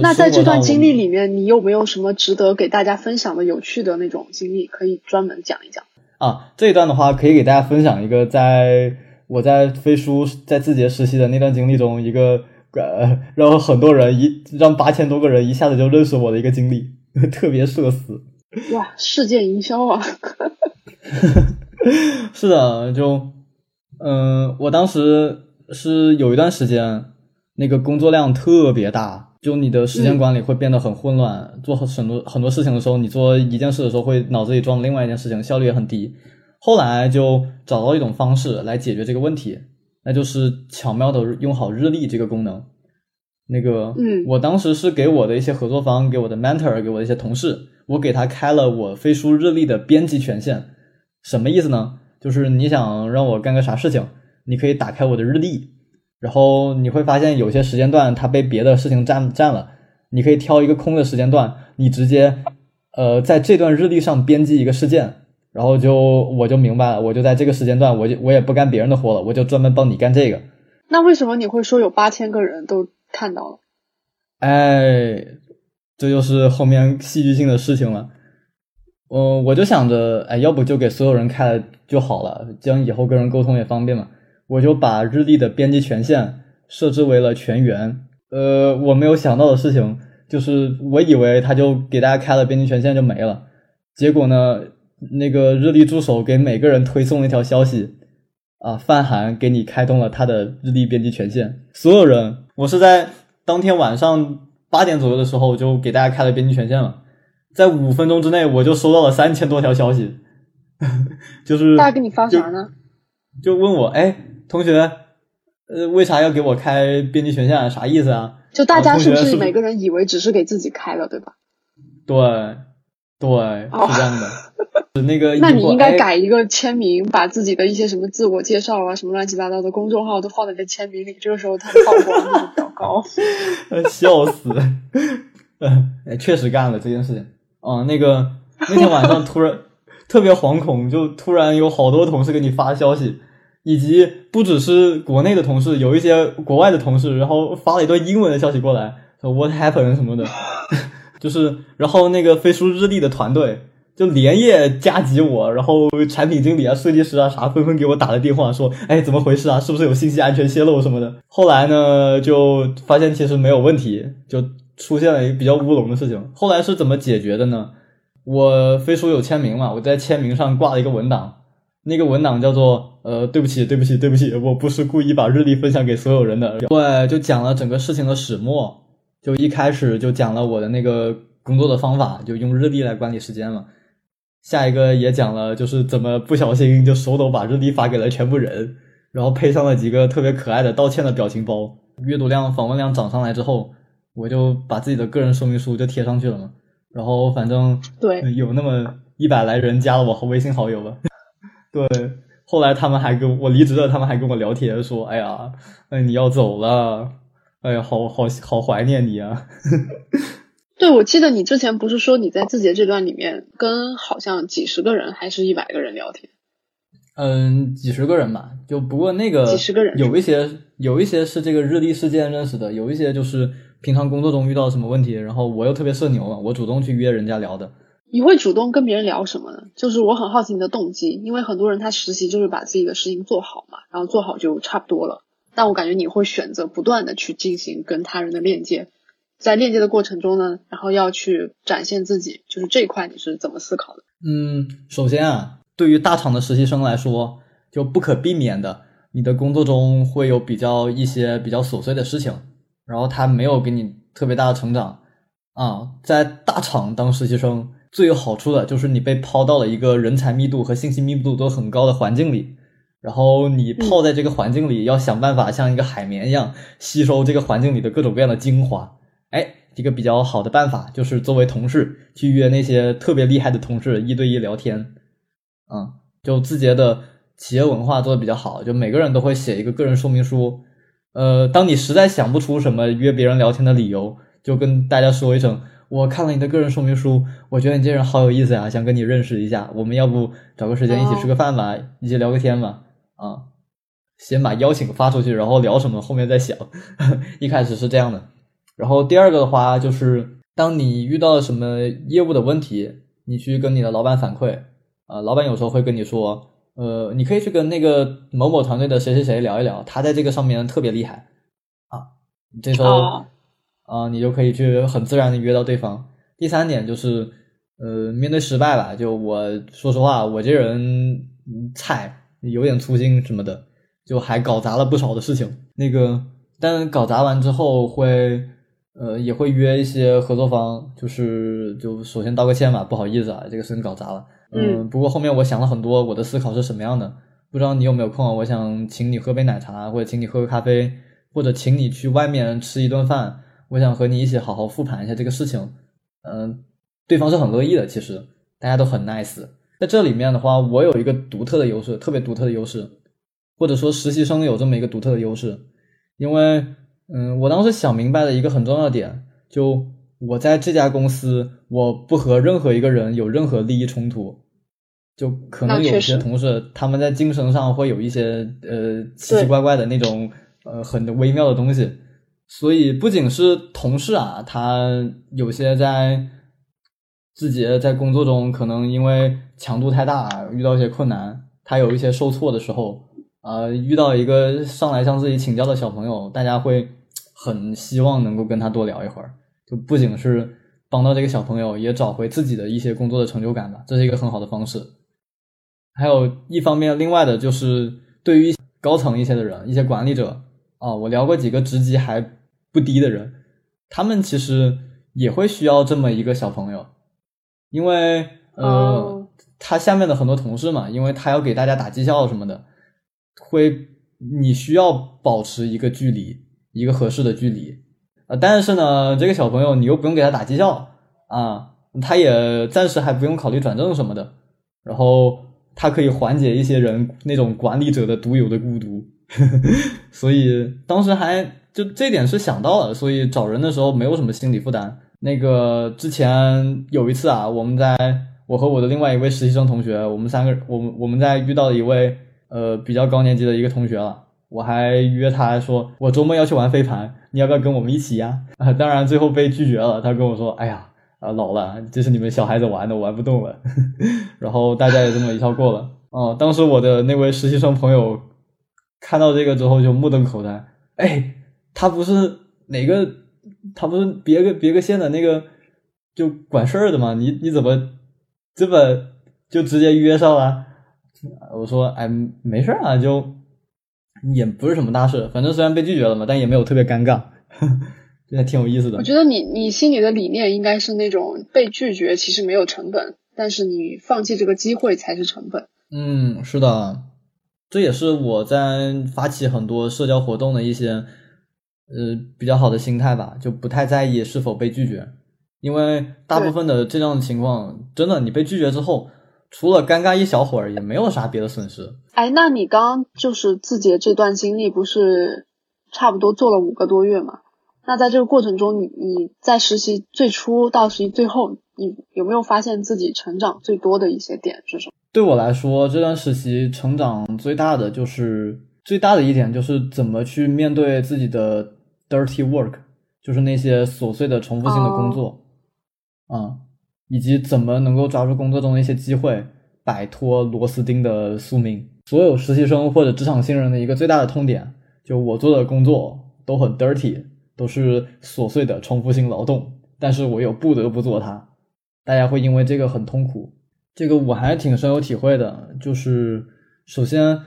那在这段经历里面，你有没有什么值得给大家分享的有趣的那种经历，可以专门讲一讲？啊，这一段的话，可以给大家分享一个，在我在飞书在字节实习的那段经历中，一个呃，让很多人一让八千多个人一下子就认识我的一个经历，特别社死。哇，世界营销啊！是的，就嗯，我当时是有一段时间，那个工作量特别大，就你的时间管理会变得很混乱。做很多很多事情的时候，你做一件事的时候，会脑子里装另外一件事情，效率也很低。后来就找到一种方式来解决这个问题，那就是巧妙的用好日历这个功能。那个，嗯，我当时是给我的一些合作方，给我的 mentor，给我的一些同事，我给他开了我飞书日历的编辑权限。什么意思呢？就是你想让我干个啥事情，你可以打开我的日历，然后你会发现有些时间段它被别的事情占占了，你可以挑一个空的时间段，你直接呃在这段日历上编辑一个事件，然后就我就明白了，我就在这个时间段，我就我也不干别人的活了，我就专门帮你干这个。那为什么你会说有八千个人都看到了？哎，这就是后面戏剧性的事情了。嗯，我就想着，哎，要不就给所有人开了就好了，这样以后跟人沟通也方便嘛。我就把日历的编辑权限设置为了全员。呃，我没有想到的事情就是，我以为他就给大家开了编辑权限就没了，结果呢，那个日历助手给每个人推送一条消息，啊，范涵给你开通了他的日历编辑权限。所有人，我是在当天晚上八点左右的时候就给大家开了编辑权限了。在五分钟之内，我就收到了三千多条消息，就是大家给你发啥呢？就问我，哎，同学，呃，为啥要给我开编辑权限？啥意思啊？就大家是不是每个人以为只是给自己开了，对吧？对，对，是这样的。那个，那你应该改一个签名，把自己的一些什么自我介绍啊，什么乱七八糟的公众号都放在你的签名里，这个时候他的曝光率比较高。笑死！哎，确实干了这件事情。啊，那个那天晚上突然特别惶恐，就突然有好多同事给你发消息，以及不只是国内的同事，有一些国外的同事，然后发了一段英文的消息过来，说 What happened 什么的，就是然后那个飞书日历的团队就连夜加急我，然后产品经理啊、设计师啊啥纷纷给我打了电话，说哎怎么回事啊？是不是有信息安全泄露什么的？后来呢就发现其实没有问题，就。出现了一个比较乌龙的事情，后来是怎么解决的呢？我飞书有签名嘛，我在签名上挂了一个文档，那个文档叫做呃，对不起，对不起，对不起，我不是故意把日历分享给所有人的。对，就讲了整个事情的始末，就一开始就讲了我的那个工作的方法，就用日历来管理时间嘛。下一个也讲了，就是怎么不小心就手抖把日历发给了全部人，然后配上了几个特别可爱的道歉的表情包。阅读量、访问量涨上来之后。我就把自己的个人说明书就贴上去了嘛，然后反正对有那么一百来人加了我微信好友吧，对，后来他们还跟我离职了，他们还跟我聊天说，哎呀，哎你要走了，哎呀，好好好怀念你啊。对，我记得你之前不是说你在字节这段里面跟好像几十个人还是一百个人聊天？嗯，几十个人吧，就不过那个几十个人有一些有一些是这个日历事件认识的，有一些就是平常工作中遇到什么问题，然后我又特别社牛嘛，我主动去约人家聊的。你会主动跟别人聊什么呢？就是我很好奇你的动机，因为很多人他实习就是把自己的事情做好嘛，然后做好就差不多了。但我感觉你会选择不断的去进行跟他人的链接，在链接的过程中呢，然后要去展现自己，就是这一块你是怎么思考的？嗯，首先啊，对于大厂的实习生来说，就不可避免的，你的工作中会有比较一些比较琐碎的事情，然后他没有给你特别大的成长啊，在大厂当实习生。最有好处的就是你被抛到了一个人才密度和信息密度都很高的环境里，然后你泡在这个环境里，要想办法像一个海绵一样吸收这个环境里的各种各样的精华。哎，一个比较好的办法就是作为同事去约那些特别厉害的同事一对一聊天。嗯，就字节的企业文化做的比较好，就每个人都会写一个个人说明书。呃，当你实在想不出什么约别人聊天的理由，就跟大家说一声。我看了你的个人说明书，我觉得你这人好有意思呀，想跟你认识一下。我们要不找个时间一起吃个饭吧，一起聊个天吧？啊，先把邀请发出去，然后聊什么后面再想。一开始是这样的。然后第二个的话，就是当你遇到了什么业务的问题，你去跟你的老板反馈。啊，老板有时候会跟你说，呃，你可以去跟那个某某团队的谁谁谁聊一聊，他在这个上面特别厉害。啊，这时候。啊，你就可以去很自然的约到对方。第三点就是，呃，面对失败吧，就我说实话，我这人菜，有点粗心什么的，就还搞砸了不少的事情。那个，但搞砸完之后会，呃，也会约一些合作方，就是就首先道个歉吧，不好意思啊，这个事情搞砸了。嗯，不过后面我想了很多，我的思考是什么样的？不知道你有没有空啊？我想请你喝杯奶茶，或者请你喝个咖啡，或者请你去外面吃一顿饭。我想和你一起好好复盘一下这个事情，嗯，对方是很乐意的。其实大家都很 nice，在这里面的话，我有一个独特的优势，特别独特的优势，或者说实习生有这么一个独特的优势，因为，嗯，我当时想明白了一个很重要的点，就我在这家公司，我不和任何一个人有任何利益冲突，就可能有些同事他们在精神上会有一些呃奇奇怪怪的那种呃很微妙的东西。所以不仅是同事啊，他有些在自己在工作中可能因为强度太大，遇到一些困难，他有一些受挫的时候，呃，遇到一个上来向自己请教的小朋友，大家会很希望能够跟他多聊一会儿，就不仅是帮到这个小朋友，也找回自己的一些工作的成就感吧，这是一个很好的方式。还有一方面，另外的就是对于高层一些的人，一些管理者啊，我聊过几个职级还。不低的人，他们其实也会需要这么一个小朋友，因为呃，他下面的很多同事嘛，因为他要给大家打绩效什么的，会你需要保持一个距离，一个合适的距离啊。但是呢，这个小朋友你又不用给他打绩效啊，他也暂时还不用考虑转正什么的，然后他可以缓解一些人那种管理者的独有的孤独，所以当时还。就这点是想到了，所以找人的时候没有什么心理负担。那个之前有一次啊，我们在我和我的另外一位实习生同学，我们三个，我们我们在遇到了一位呃比较高年级的一个同学了，我还约他说我周末要去玩飞盘，你要不要跟我们一起呀？啊，当然最后被拒绝了。他跟我说，哎呀，啊老了，这是你们小孩子玩的，我玩不动了。然后大家也这么一笑过了。哦，当时我的那位实习生朋友看到这个之后就目瞪口呆，哎。他不是哪个，他不是别个别个县的那个就管事儿的嘛？你你怎么这么就直接约上了？我说哎，没事啊，就也不是什么大事，反正虽然被拒绝了嘛，但也没有特别尴尬，这还挺有意思的。我觉得你你心里的理念应该是那种被拒绝其实没有成本，但是你放弃这个机会才是成本。嗯，是的，这也是我在发起很多社交活动的一些。呃，比较好的心态吧，就不太在意是否被拒绝，因为大部分的这样的情况，真的你被拒绝之后，除了尴尬一小会儿，也没有啥别的损失。哎，那你刚刚就是字节这段经历，不是差不多做了五个多月嘛？那在这个过程中，你你在实习最初到实习最后，你有没有发现自己成长最多的一些点是什么？对我来说，这段实习成长最大的就是。最大的一点就是怎么去面对自己的 dirty work，就是那些琐碎的重复性的工作，啊，以及怎么能够抓住工作中的一些机会，摆脱螺丝钉的宿命。所有实习生或者职场新人的一个最大的痛点，就我做的工作都很 dirty，都是琐碎的重复性劳动，但是我又不得不做它，大家会因为这个很痛苦。这个我还挺深有体会的，就是首先。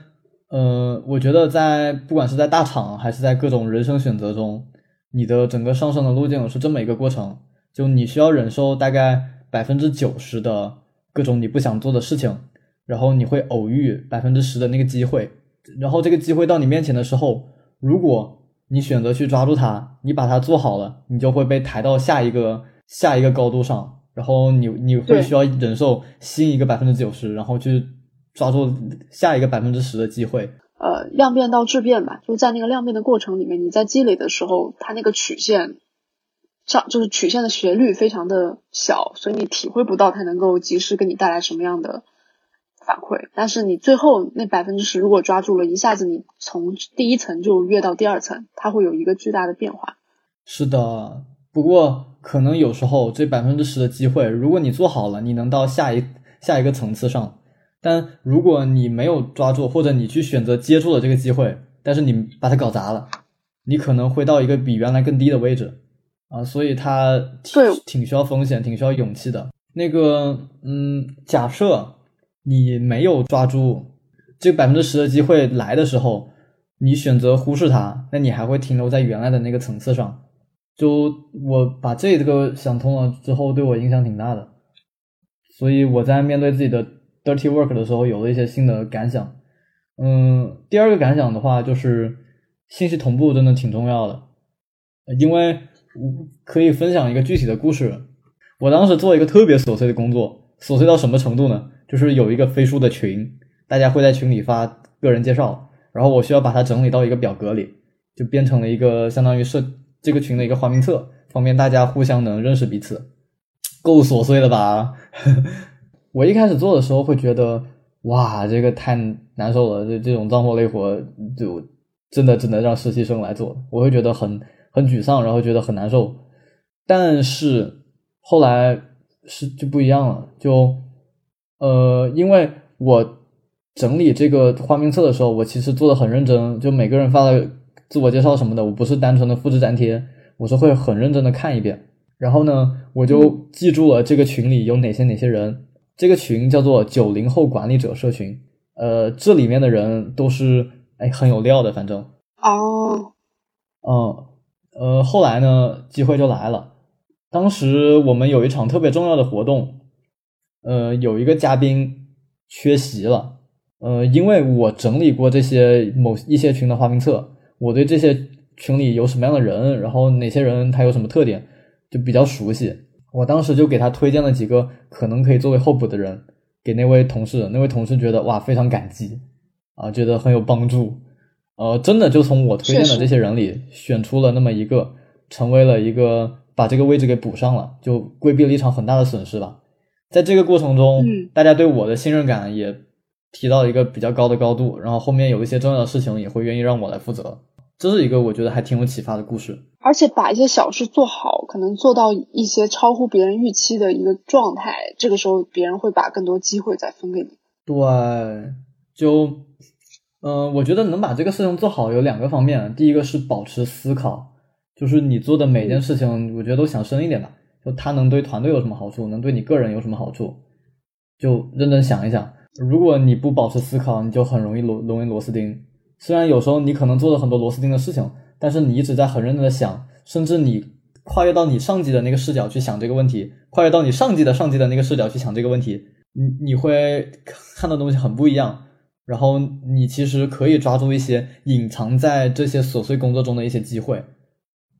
呃，我觉得在不管是在大厂还是在各种人生选择中，你的整个上升的路径是这么一个过程：就你需要忍受大概百分之九十的各种你不想做的事情，然后你会偶遇百分之十的那个机会，然后这个机会到你面前的时候，如果你选择去抓住它，你把它做好了，你就会被抬到下一个下一个高度上，然后你你会需要忍受新一个百分之九十，然后去。抓住下一个百分之十的机会。呃，量变到质变吧，就在那个量变的过程里面，你在积累的时候，它那个曲线上就是曲线的斜率非常的小，所以你体会不到它能够及时给你带来什么样的反馈。但是你最后那百分之十如果抓住了，一下子你从第一层就跃到第二层，它会有一个巨大的变化。是的，不过可能有时候这百分之十的机会，如果你做好了，你能到下一下一个层次上。但如果你没有抓住，或者你去选择接触了这个机会，但是你把它搞砸了，你可能会到一个比原来更低的位置啊，所以它挺挺需要风险，挺需要勇气的。那个，嗯，假设你没有抓住这百分之十的机会来的时候，你选择忽视它，那你还会停留在原来的那个层次上。就我把这个想通了之后，对我影响挺大的，所以我在面对自己的。Dirty work 的时候有了一些新的感想，嗯，第二个感想的话就是信息同步真的挺重要的，因为可以分享一个具体的故事。我当时做一个特别琐碎的工作，琐碎到什么程度呢？就是有一个飞书的群，大家会在群里发个人介绍，然后我需要把它整理到一个表格里，就变成了一个相当于是这个群的一个花名册，方便大家互相能认识彼此。够琐碎了吧？我一开始做的时候会觉得，哇，这个太难受了，这这种脏活累活就真的只能让实习生来做，我会觉得很很沮丧，然后觉得很难受。但是后来是就不一样了，就呃，因为我整理这个花名册的时候，我其实做的很认真，就每个人发的自我介绍什么的，我不是单纯的复制粘贴，我是会很认真的看一遍，然后呢，我就记住了这个群里有哪些哪些人。这个群叫做九零后管理者社群，呃，这里面的人都是哎很有料的，反正哦，嗯呃，后来呢，机会就来了。当时我们有一场特别重要的活动，呃，有一个嘉宾缺席了，呃，因为我整理过这些某一些群的花名册，我对这些群里有什么样的人，然后哪些人他有什么特点，就比较熟悉。我当时就给他推荐了几个可能可以作为候补的人，给那位同事。那位同事觉得哇，非常感激啊，觉得很有帮助。呃，真的就从我推荐的这些人里选出了那么一个，成为了一个把这个位置给补上了，就规避了一场很大的损失吧。在这个过程中，大家对我的信任感也提到一个比较高的高度，然后后面有一些重要的事情也会愿意让我来负责。这是一个我觉得还挺有启发的故事。而且把一些小事做好，可能做到一些超乎别人预期的一个状态，这个时候别人会把更多机会再分给你。对，就，嗯，我觉得能把这个事情做好有两个方面，第一个是保持思考，就是你做的每件事情，我觉得都想深一点吧，就它能对团队有什么好处，能对你个人有什么好处，就认真想一想。如果你不保持思考，你就很容易螺沦为螺丝钉。虽然有时候你可能做了很多螺丝钉的事情。但是你一直在很认真的想，甚至你跨越到你上级的那个视角去想这个问题，跨越到你上级的上级的那个视角去想这个问题，你你会看到东西很不一样。然后你其实可以抓住一些隐藏在这些琐碎工作中的一些机会，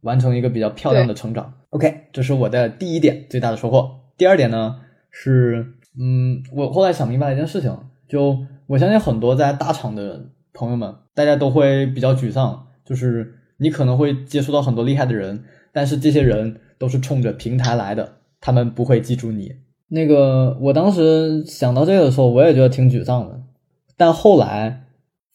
完成一个比较漂亮的成长。OK，这是我的第一点最大的收获。第二点呢是，嗯，我后来想明白了一件事情，就我相信很多在大厂的朋友们，大家都会比较沮丧，就是。你可能会接触到很多厉害的人，但是这些人都是冲着平台来的，他们不会记住你。那个，我当时想到这个的时候，我也觉得挺沮丧的。但后来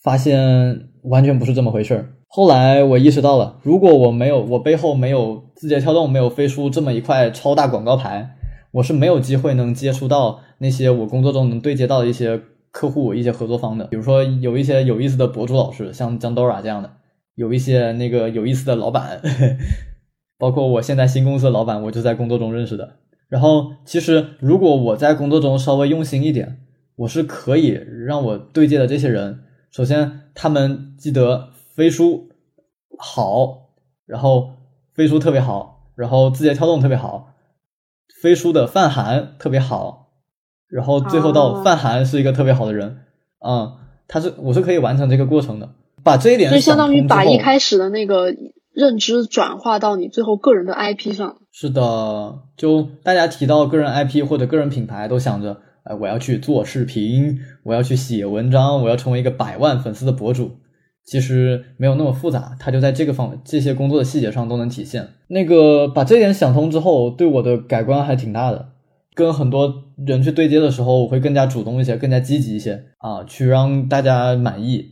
发现，完全不是这么回事儿。后来我意识到了，如果我没有我背后没有字节跳动，没有飞书这么一块超大广告牌，我是没有机会能接触到那些我工作中能对接到的一些客户、一些合作方的。比如说有一些有意思的博主老师，像江 Dora 这样的，有一些那个有意思的老板，包括我现在新公司的老板，我就在工作中认识的。然后，其实如果我在工作中稍微用心一点，我是可以让我对接的这些人，首先他们记得。飞书好，然后飞书特别好，然后字节跳动特别好，飞书的范函特别好，然后最后到范涵是一个特别好的人，啊，他是我是可以完成这个过程的，把这一点就相当于把一开始的那个认知转化到你最后个人的 IP 上。是的，就大家提到个人 IP 或者个人品牌，都想着，哎，我要去做视频，我要去写文章，我要成为一个百万粉丝的博主。其实没有那么复杂，它就在这个方这些工作的细节上都能体现。那个把这点想通之后，对我的改观还挺大的。跟很多人去对接的时候，我会更加主动一些，更加积极一些啊，去让大家满意。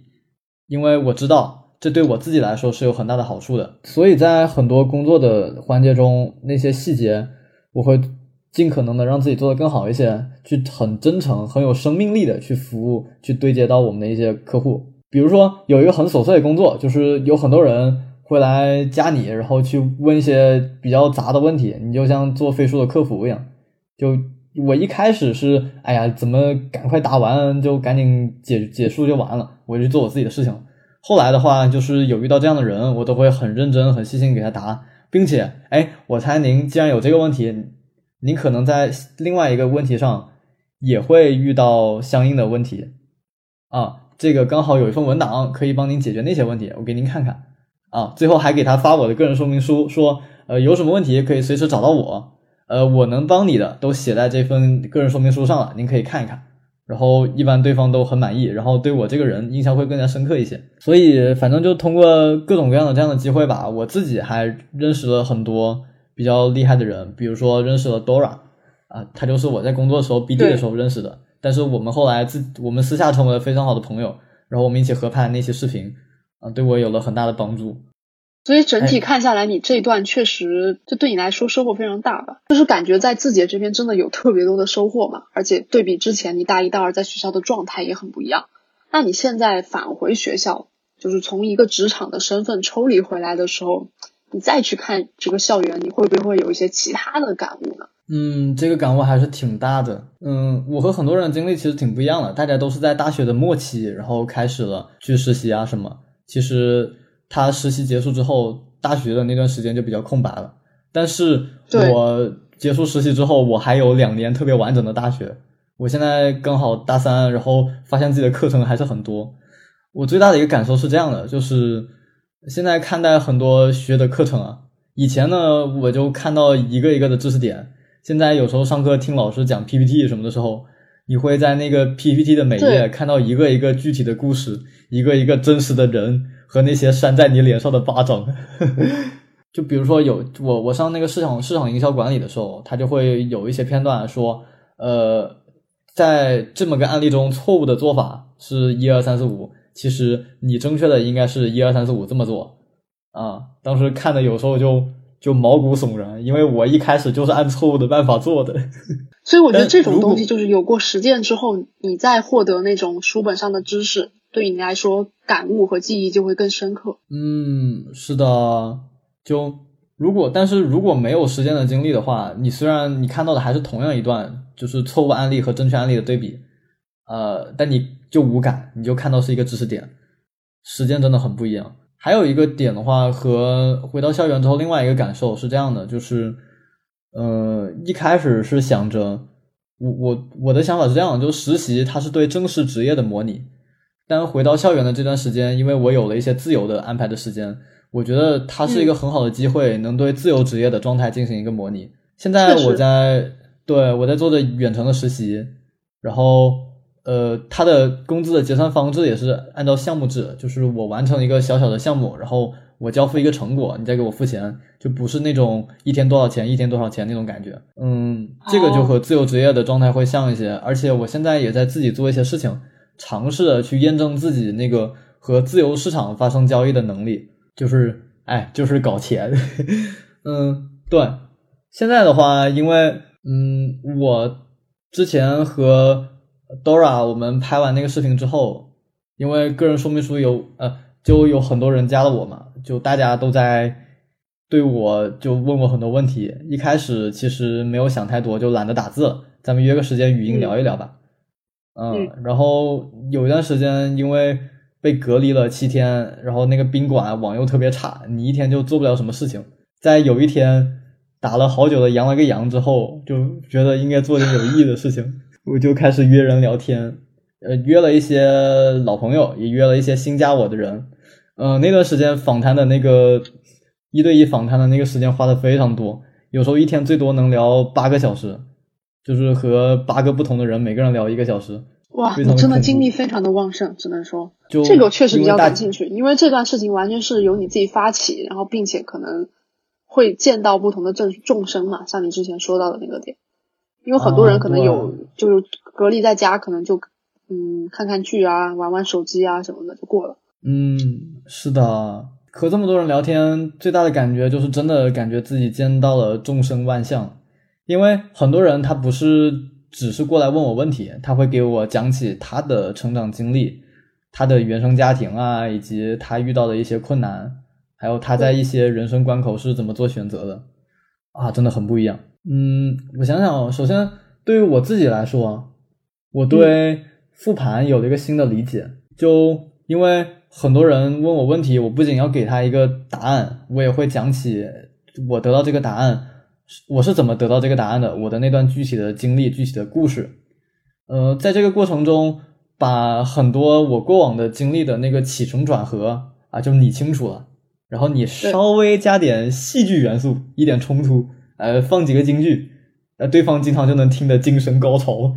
因为我知道这对我自己来说是有很大的好处的。所以在很多工作的环节中，那些细节我会尽可能的让自己做得更好一些，去很真诚、很有生命力的去服务，去对接到我们的一些客户。比如说有一个很琐碎的工作，就是有很多人会来加你，然后去问一些比较杂的问题，你就像做飞书的客服一样。就我一开始是，哎呀，怎么赶快答完就赶紧结结束就完了，我就做我自己的事情。后来的话，就是有遇到这样的人，我都会很认真、很细心给他答，并且，哎，我猜您既然有这个问题，您可能在另外一个问题上也会遇到相应的问题啊。这个刚好有一份文档可以帮您解决那些问题，我给您看看啊。最后还给他发我的个人说明书，说呃有什么问题可以随时找到我，呃我能帮你的都写在这份个人说明书上了，您可以看一看。然后一般对方都很满意，然后对我这个人印象会更加深刻一些。所以反正就通过各种各样的这样的机会吧，我自己还认识了很多比较厉害的人，比如说认识了 Dora 啊，他就是我在工作的时候 BD 的时候认识的。但是我们后来自我们私下成为了非常好的朋友，然后我们一起合拍那些视频，啊，对我有了很大的帮助。所以整体看下来，你这一段确实就对你来说收获非常大吧？就是感觉在字节这边真的有特别多的收获嘛，而且对比之前你大一、大二在学校的状态也很不一样。那你现在返回学校，就是从一个职场的身份抽离回来的时候，你再去看这个校园，你会不会有一些其他的感悟呢？嗯，这个感悟还是挺大的。嗯，我和很多人的经历其实挺不一样的。大家都是在大学的末期，然后开始了去实习啊什么。其实他实习结束之后，大学的那段时间就比较空白了。但是我结束实习之后，我还有两年特别完整的大学。我现在刚好大三，然后发现自己的课程还是很多。我最大的一个感受是这样的，就是现在看待很多学的课程啊，以前呢我就看到一个一个的知识点。现在有时候上课听老师讲 PPT 什么的时候，你会在那个 PPT 的每页看到一个一个具体的故事，一个一个真实的人和那些扇在你脸上的巴掌。就比如说有我我上那个市场市场营销管理的时候，他就会有一些片段说，呃，在这么个案例中，错误的做法是一二三四五，其实你正确的应该是一二三四五这么做啊。当时看的有时候就。就毛骨悚然，因为我一开始就是按错误的办法做的。所以我觉得这种东西就是有过实践之后，你再获得那种书本上的知识，对你来说感悟和记忆就会更深刻。嗯，是的。就如果，但是如果没有实践的经历的话，你虽然你看到的还是同样一段，就是错误案例和正确案例的对比，呃，但你就无感，你就看到是一个知识点，实践真的很不一样。还有一个点的话，和回到校园之后，另外一个感受是这样的，就是，呃，一开始是想着，我我我的想法是这样，就实习它是对正式职业的模拟，但回到校园的这段时间，因为我有了一些自由的安排的时间，我觉得它是一个很好的机会，能对自由职业的状态进行一个模拟。现在我在对我在做着远程的实习，然后。呃，他的工资的结算方式也是按照项目制，就是我完成一个小小的项目，然后我交付一个成果，你再给我付钱，就不是那种一天多少钱一天多少钱那种感觉。嗯，这个就和自由职业的状态会像一些，而且我现在也在自己做一些事情，尝试着去验证自己那个和自由市场发生交易的能力，就是哎，就是搞钱。嗯，对。现在的话，因为嗯，我之前和 Dora 我们拍完那个视频之后，因为个人说明书有呃，就有很多人加了我嘛，就大家都在。对我就问我很多问题，一开始其实没有想太多，就懒得打字了，咱们约个时间语音聊一聊吧。嗯，然后有一段时间因为被隔离了七天，然后那个宾馆网又特别差，你一天就做不了什么事情。在有一天打了好久的羊了个羊之后，就觉得应该做点有意义的事情，我就开始约人聊天，呃，约了一些老朋友，也约了一些新加我的人。嗯，那段时间访谈的那个。一对一访谈的那个时间花的非常多，有时候一天最多能聊八个小时，就是和八个不同的人，每个人聊一个小时。哇，你真的精力非常的旺盛，只能说，这个确实比较感兴趣，因为这段事情完全是由你自己发起，然后并且可能会见到不同的众众生嘛，像你之前说到的那个点，因为很多人可能有就是隔离在家，可能就嗯看看剧啊，玩玩手机啊什么的就过了。嗯，是的。和这么多人聊天，最大的感觉就是真的感觉自己见到了众生万象，因为很多人他不是只是过来问我问题，他会给我讲起他的成长经历，他的原生家庭啊，以及他遇到的一些困难，还有他在一些人生关口是怎么做选择的，啊，真的很不一样。嗯，我想想，首先对于我自己来说，我对复盘有了一个新的理解，就因为。很多人问我问题，我不仅要给他一个答案，我也会讲起我得到这个答案，我是怎么得到这个答案的，我的那段具体的经历、具体的故事。呃，在这个过程中，把很多我过往的经历的那个起承转合啊，就理清楚了。然后你稍微加点戏剧元素，一点冲突，呃，放几个京剧，呃，对方经常就能听得精神高潮，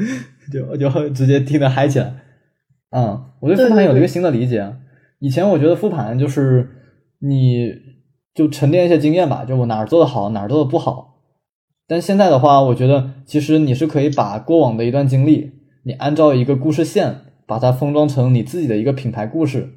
就就直接听得嗨起来。嗯，我对复盘有了一个新的理解。以前我觉得复盘就是你就沉淀一些经验吧，就我哪儿做的好，哪儿做的不好。但现在的话，我觉得其实你是可以把过往的一段经历，你按照一个故事线，把它封装成你自己的一个品牌故事。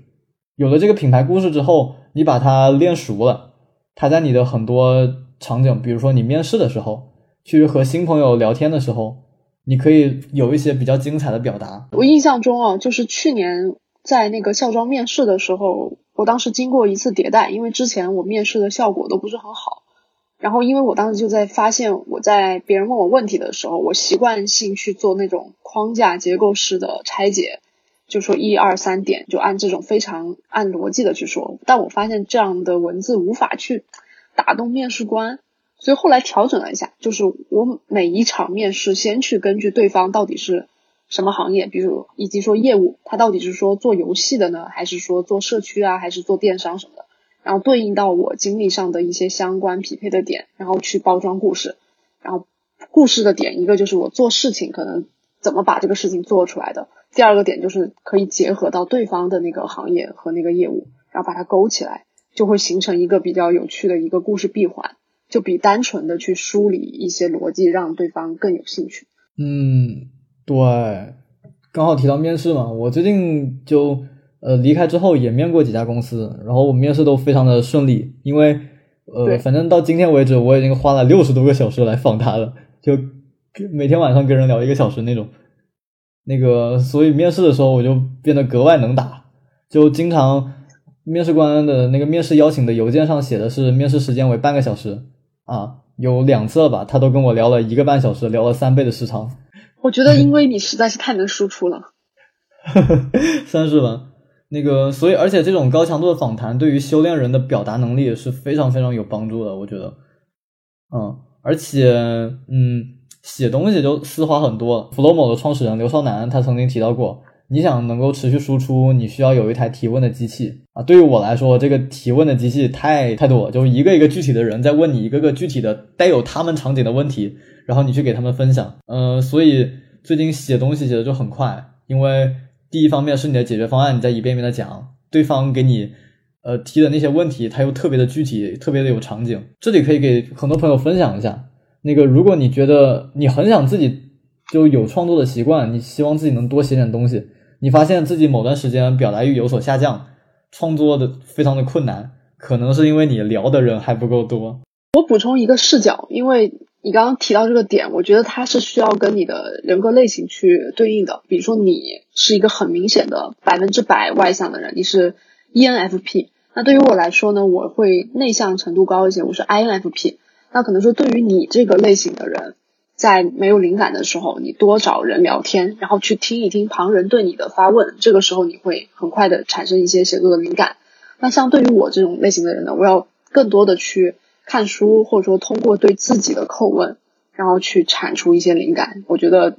有了这个品牌故事之后，你把它练熟了，它在你的很多场景，比如说你面试的时候，去和新朋友聊天的时候。你可以有一些比较精彩的表达。我印象中啊，就是去年在那个校招面试的时候，我当时经过一次迭代，因为之前我面试的效果都不是很好。然后，因为我当时就在发现，我在别人问我问题的时候，我习惯性去做那种框架结构式的拆解，就说一二三点，就按这种非常按逻辑的去说。但我发现这样的文字无法去打动面试官。所以后来调整了一下，就是我每一场面试先去根据对方到底是什么行业，比如以及说业务，他到底是说做游戏的呢，还是说做社区啊，还是做电商什么的，然后对应到我经历上的一些相关匹配的点，然后去包装故事。然后故事的点一个就是我做事情可能怎么把这个事情做出来的，第二个点就是可以结合到对方的那个行业和那个业务，然后把它勾起来，就会形成一个比较有趣的一个故事闭环。就比单纯的去梳理一些逻辑，让对方更有兴趣。嗯，对，刚好提到面试嘛，我最近就呃离开之后也面过几家公司，然后我面试都非常的顺利，因为呃反正到今天为止我已经花了六十多个小时来访他了，就每天晚上跟人聊一个小时那种，那个所以面试的时候我就变得格外能打，就经常面试官的那个面试邀请的邮件上写的是面试时间为半个小时。啊，有两次了吧？他都跟我聊了一个半小时，聊了三倍的时长。我觉得，因为你实在是太能输出了，算是吧。那个，所以，而且这种高强度的访谈，对于修炼人的表达能力也是非常非常有帮助的。我觉得，嗯，而且，嗯，写东西就丝滑很多。Flomo 的创始人刘少楠他曾经提到过。你想能够持续输出，你需要有一台提问的机器啊。对于我来说，这个提问的机器太太多，就一个一个具体的人在问你一个个具体的带有他们场景的问题，然后你去给他们分享。呃，所以最近写东西写的就很快，因为第一方面是你的解决方案，你在一遍遍的讲，对方给你呃提的那些问题，他又特别的具体，特别的有场景。这里可以给很多朋友分享一下，那个如果你觉得你很想自己就有创作的习惯，你希望自己能多写点东西。你发现自己某段时间表达欲有所下降，创作的非常的困难，可能是因为你聊的人还不够多。我补充一个视角，因为你刚刚提到这个点，我觉得它是需要跟你的人格类型去对应的。比如说，你是一个很明显的百分之百外向的人，你是 ENFP。那对于我来说呢，我会内向程度高一些，我是 INFP。那可能说，对于你这个类型的人，在没有灵感的时候，你多找人聊天，然后去听一听旁人对你的发问，这个时候你会很快的产生一些写作的灵感。那像对于我这种类型的人呢，我要更多的去。看书，或者说通过对自己的叩问，然后去产出一些灵感。我觉得，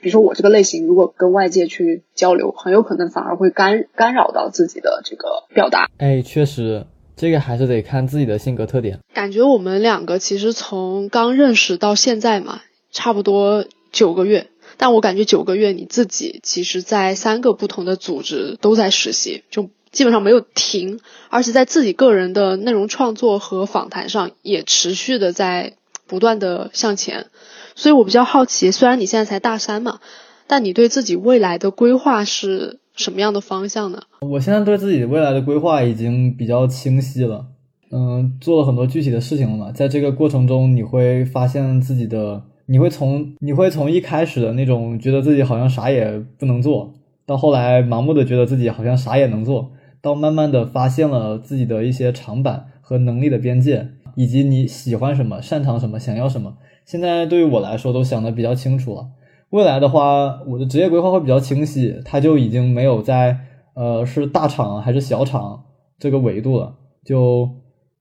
比如说我这个类型，如果跟外界去交流，很有可能反而会干干扰到自己的这个表达。哎，确实，这个还是得看自己的性格特点。感觉我们两个其实从刚认识到现在嘛，差不多九个月。但我感觉九个月你自己其实，在三个不同的组织都在实习，就。基本上没有停，而且在自己个人的内容创作和访谈上也持续的在不断的向前，所以我比较好奇，虽然你现在才大三嘛，但你对自己未来的规划是什么样的方向呢？我现在对自己未来的规划已经比较清晰了，嗯，做了很多具体的事情了嘛，在这个过程中你会发现自己的，你会从你会从一开始的那种觉得自己好像啥也不能做到后来盲目的觉得自己好像啥也能做。到慢慢的发现了自己的一些长板和能力的边界，以及你喜欢什么、擅长什么、想要什么。现在对于我来说都想的比较清楚了。未来的话，我的职业规划会比较清晰，它就已经没有在呃是大厂还是小厂这个维度了，就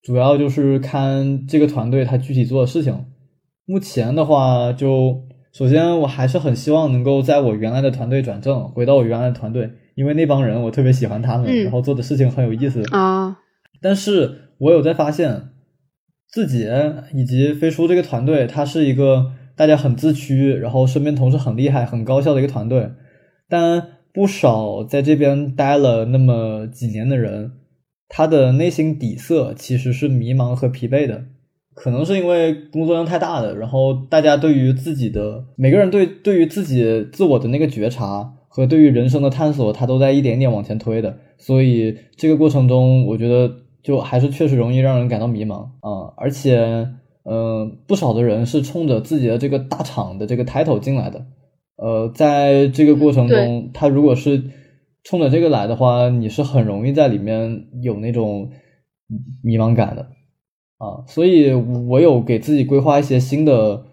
主要就是看这个团队他具体做的事情。目前的话，就首先我还是很希望能够在我原来的团队转正，回到我原来的团队。因为那帮人我特别喜欢他们，然后做的事情很有意思啊。但是我有在发现，自己以及飞书这个团队，它是一个大家很自驱，然后身边同事很厉害、很高效的一个团队。但不少在这边待了那么几年的人，他的内心底色其实是迷茫和疲惫的。可能是因为工作量太大了，然后大家对于自己的每个人对对于自己自我的那个觉察。和对于人生的探索，他都在一点点往前推的，所以这个过程中，我觉得就还是确实容易让人感到迷茫啊。而且，嗯，不少的人是冲着自己的这个大厂的这个 title 进来的，呃，在这个过程中，他如果是冲着这个来的话，你是很容易在里面有那种迷茫感的啊。所以我有给自己规划一些新的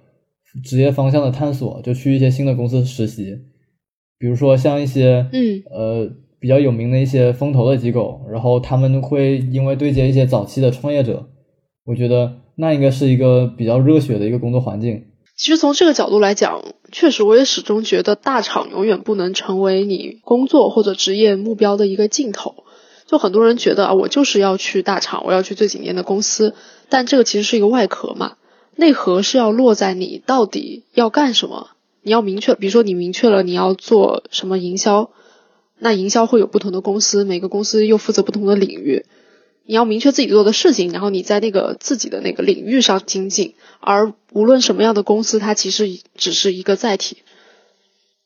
职业方向的探索，就去一些新的公司实习。比如说像一些嗯呃比较有名的一些风投的机构，然后他们会因为对接一些早期的创业者，我觉得那应该是一个比较热血的一个工作环境。其实从这个角度来讲，确实我也始终觉得大厂永远不能成为你工作或者职业目标的一个尽头。就很多人觉得啊，我就是要去大厂，我要去最顶尖的公司，但这个其实是一个外壳嘛，内核是要落在你到底要干什么。你要明确，比如说你明确了你要做什么营销，那营销会有不同的公司，每个公司又负责不同的领域。你要明确自己做的事情，然后你在那个自己的那个领域上精进。而无论什么样的公司，它其实只是一个载体。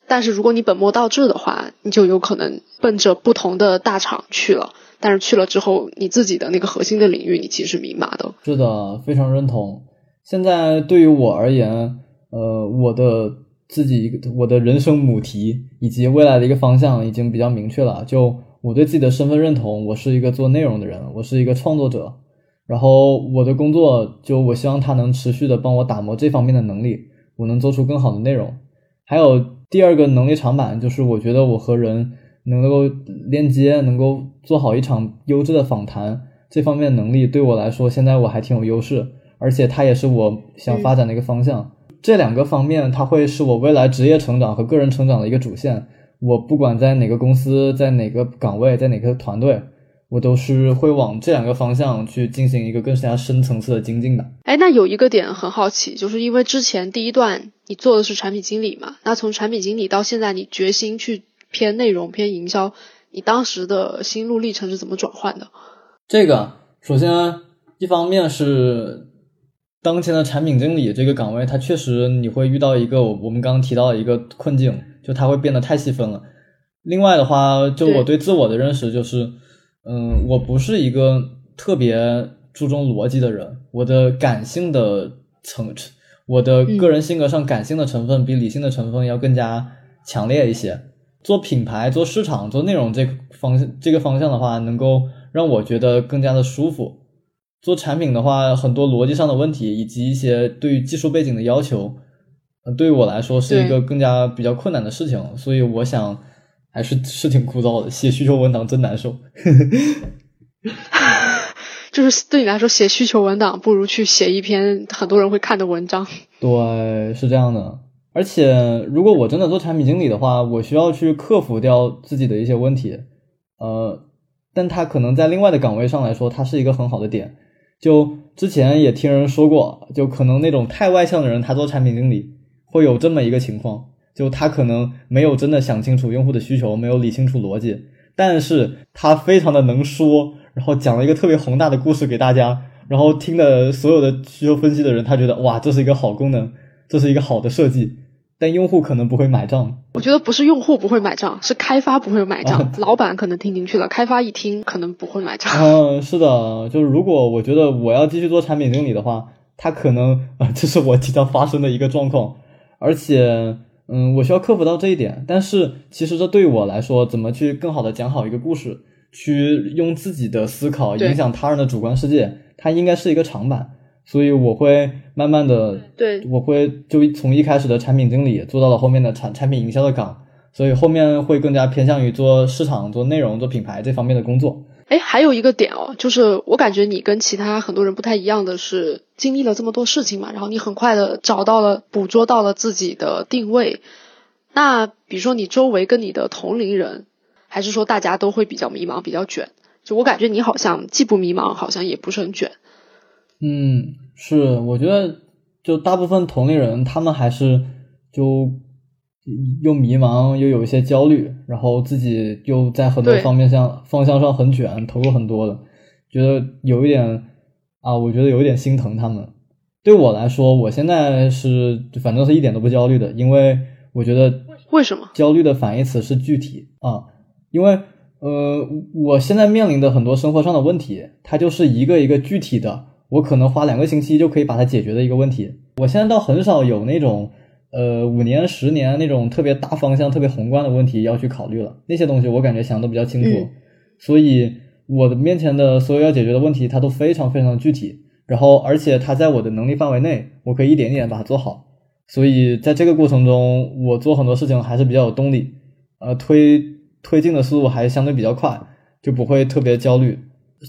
但是如果你本末倒置的话，你就有可能奔着不同的大厂去了。但是去了之后，你自己的那个核心的领域，你其实是迷茫的。是的，非常认同。现在对于我而言，呃，我的。自己我的人生母题以及未来的一个方向已经比较明确了。就我对自己的身份认同，我是一个做内容的人，我是一个创作者。然后我的工作，就我希望他能持续的帮我打磨这方面的能力，我能做出更好的内容。还有第二个能力长板，就是我觉得我和人能够链接，能够做好一场优质的访谈，这方面能力对我来说，现在我还挺有优势，而且它也是我想发展的一个方向。这两个方面，它会是我未来职业成长和个人成长的一个主线。我不管在哪个公司，在哪个岗位，在哪个团队，我都是会往这两个方向去进行一个更加深层次的精进的。哎，那有一个点很好奇，就是因为之前第一段你做的是产品经理嘛，那从产品经理到现在你决心去偏内容、偏营销，你当时的心路历程是怎么转换的？这个首先一方面是。当前的产品经理这个岗位，它确实你会遇到一个我我们刚刚提到的一个困境，就它会变得太细分了。另外的话，就我对自我的认识就是，嗯，我不是一个特别注重逻辑的人，我的感性的层，我的个人性格上感性的成分比理性的成分要更加强烈一些。做品牌、做市场、做内容这个方这个方向的话，能够让我觉得更加的舒服。做产品的话，很多逻辑上的问题以及一些对于技术背景的要求，对于我来说是一个更加比较困难的事情。所以我想。还是是挺枯燥的，写需求文档真难受。就是对你来说，写需求文档不如去写一篇很多人会看的文章。对，是这样的。而且，如果我真的做产品经理的话，我需要去克服掉自己的一些问题。呃，但他可能在另外的岗位上来说，他是一个很好的点。就之前也听人说过，就可能那种太外向的人，他做产品经理会有这么一个情况。就他可能没有真的想清楚用户的需求，没有理清楚逻辑，但是他非常的能说，然后讲了一个特别宏大的故事给大家，然后听的所有的需求分析的人，他觉得哇，这是一个好功能，这是一个好的设计，但用户可能不会买账。我觉得不是用户不会买账，是开发不会买账，老板可能听进去了，开发一听可能不会买账。嗯，是的，就是如果我觉得我要继续做产品经理的话，他可能啊，这是我即将发生的一个状况，而且。嗯，我需要克服到这一点，但是其实这对我来说，怎么去更好的讲好一个故事，去用自己的思考影响他人的主观世界，它应该是一个长板，所以我会慢慢的，对，我会就从一开始的产品经理做到了后面的产产品营销的岗，所以后面会更加偏向于做市场、做内容、做品牌这方面的工作。哎，还有一个点哦，就是我感觉你跟其他很多人不太一样的是，经历了这么多事情嘛，然后你很快的找到了、捕捉到了自己的定位。那比如说你周围跟你的同龄人，还是说大家都会比较迷茫、比较卷？就我感觉你好像既不迷茫，好像也不是很卷。嗯，是，我觉得就大部分同龄人，他们还是就。又迷茫，又有一些焦虑，然后自己又在很多方面上方向上很卷，投入很多的，觉得有一点啊，我觉得有一点心疼他们。对我来说，我现在是反正是一点都不焦虑的，因为我觉得为什么焦虑的反义词是具体啊？因为呃，我现在面临的很多生活上的问题，它就是一个一个具体的，我可能花两个星期就可以把它解决的一个问题。我现在倒很少有那种。呃，五年、十年那种特别大方向、特别宏观的问题要去考虑了，那些东西我感觉想的比较清楚，所以我的面前的所有要解决的问题，它都非常非常具体，然后而且它在我的能力范围内，我可以一点点把它做好，所以在这个过程中，我做很多事情还是比较有动力，呃，推推进的速度还相对比较快，就不会特别焦虑。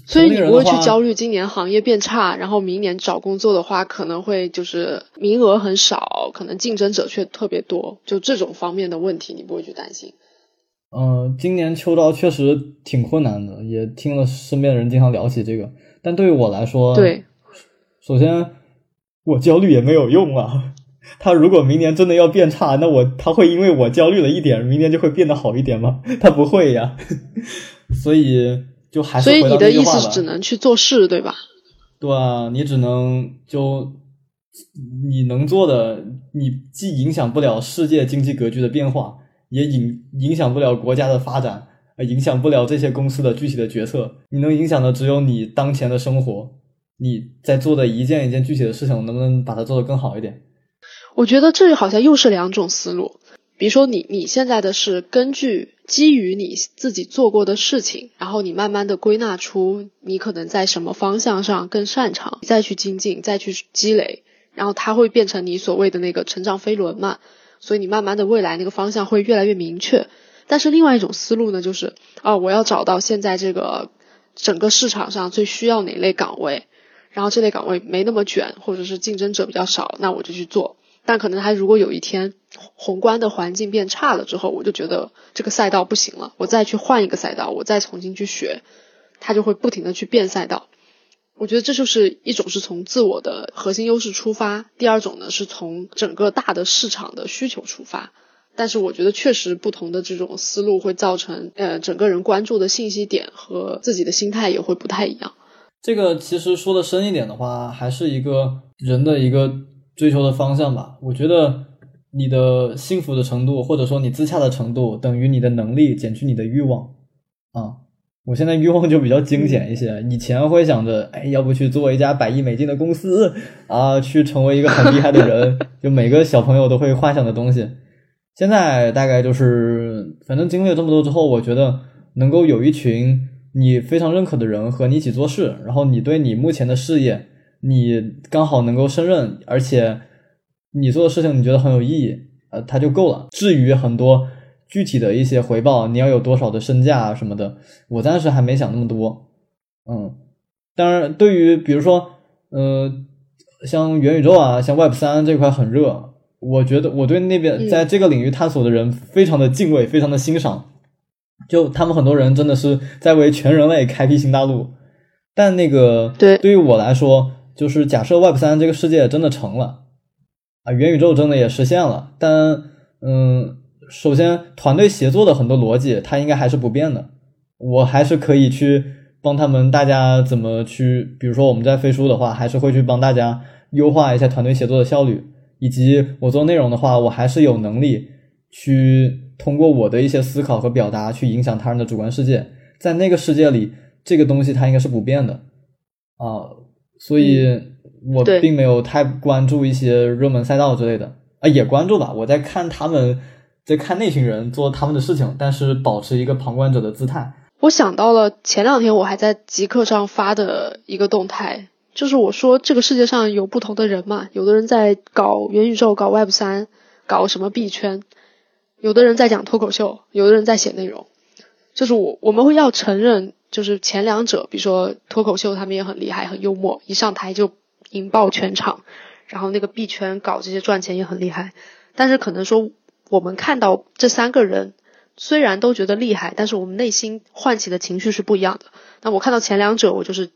所以你不会去焦虑今年行业变差，然后明年找工作的话可能会就是名额很少，可能竞争者却特别多，就这种方面的问题你不会去担心。嗯，今年秋招确实挺困难的，也听了身边的人经常聊起这个。但对于我来说，对，首先我焦虑也没有用啊。他如果明年真的要变差，那我他会因为我焦虑了一点，明年就会变得好一点吗？他不会呀。所以。就还是所以你的意思是只能去做事，对吧？对啊，你只能就你能做的，你既影响不了世界经济格局的变化，也影影响不了国家的发展，影响不了这些公司的具体的决策。你能影响的只有你当前的生活，你在做的一件一件具体的事情，能不能把它做得更好一点？我觉得这好像又是两种思路。比如说，你你现在的是根据基于你自己做过的事情，然后你慢慢的归纳出你可能在什么方向上更擅长，再去精进，再去积累，然后它会变成你所谓的那个成长飞轮嘛。所以你慢慢的未来那个方向会越来越明确。但是另外一种思路呢，就是哦，我要找到现在这个整个市场上最需要哪类岗位，然后这类岗位没那么卷，或者是竞争者比较少，那我就去做。但可能他如果有一天宏观的环境变差了之后，我就觉得这个赛道不行了，我再去换一个赛道，我再重新去学，他就会不停的去变赛道。我觉得这就是一种是从自我的核心优势出发，第二种呢是从整个大的市场的需求出发。但是我觉得确实不同的这种思路会造成呃整个人关注的信息点和自己的心态也会不太一样。这个其实说的深一点的话，还是一个人的一个。追求的方向吧，我觉得你的幸福的程度，或者说你自洽的程度，等于你的能力减去你的欲望啊。我现在欲望就比较精简一些，以前会想着，哎，要不去做一家百亿美金的公司啊，去成为一个很厉害的人，就每个小朋友都会幻想的东西。现在大概就是，反正经历了这么多之后，我觉得能够有一群你非常认可的人和你一起做事，然后你对你目前的事业，你刚好能够胜任，而且你做的事情你觉得很有意义，呃，它就够了。至于很多。具体的一些回报，你要有多少的身价啊什么的，我暂时还没想那么多。嗯，当然，对于比如说，呃，像元宇宙啊，像 Web 三这块很热，我觉得我对那边在这个领域探索的人非常的敬畏，非常的欣赏。就他们很多人真的是在为全人类开辟新大陆。但那个对，对于我来说，就是假设 Web 三这个世界真的成了啊，元宇宙真的也实现了，但嗯。首先，团队协作的很多逻辑，它应该还是不变的。我还是可以去帮他们，大家怎么去，比如说我们在飞书的话，还是会去帮大家优化一下团队协作的效率，以及我做内容的话，我还是有能力去通过我的一些思考和表达去影响他人的主观世界。在那个世界里，这个东西它应该是不变的啊，所以我并没有太关注一些热门赛道之类的啊，也关注吧，我在看他们。在看那群人做他们的事情，但是保持一个旁观者的姿态。我想到了前两天我还在极客上发的一个动态，就是我说这个世界上有不同的人嘛，有的人在搞元宇宙、搞 Web 三、搞什么币圈，有的人在讲脱口秀，有的人在写内容。就是我我们会要承认，就是前两者，比如说脱口秀，他们也很厉害，很幽默，一上台就引爆全场。然后那个币圈搞这些赚钱也很厉害，但是可能说。我们看到这三个人虽然都觉得厉害，但是我们内心唤起的情绪是不一样的。那我看到前两者，我就是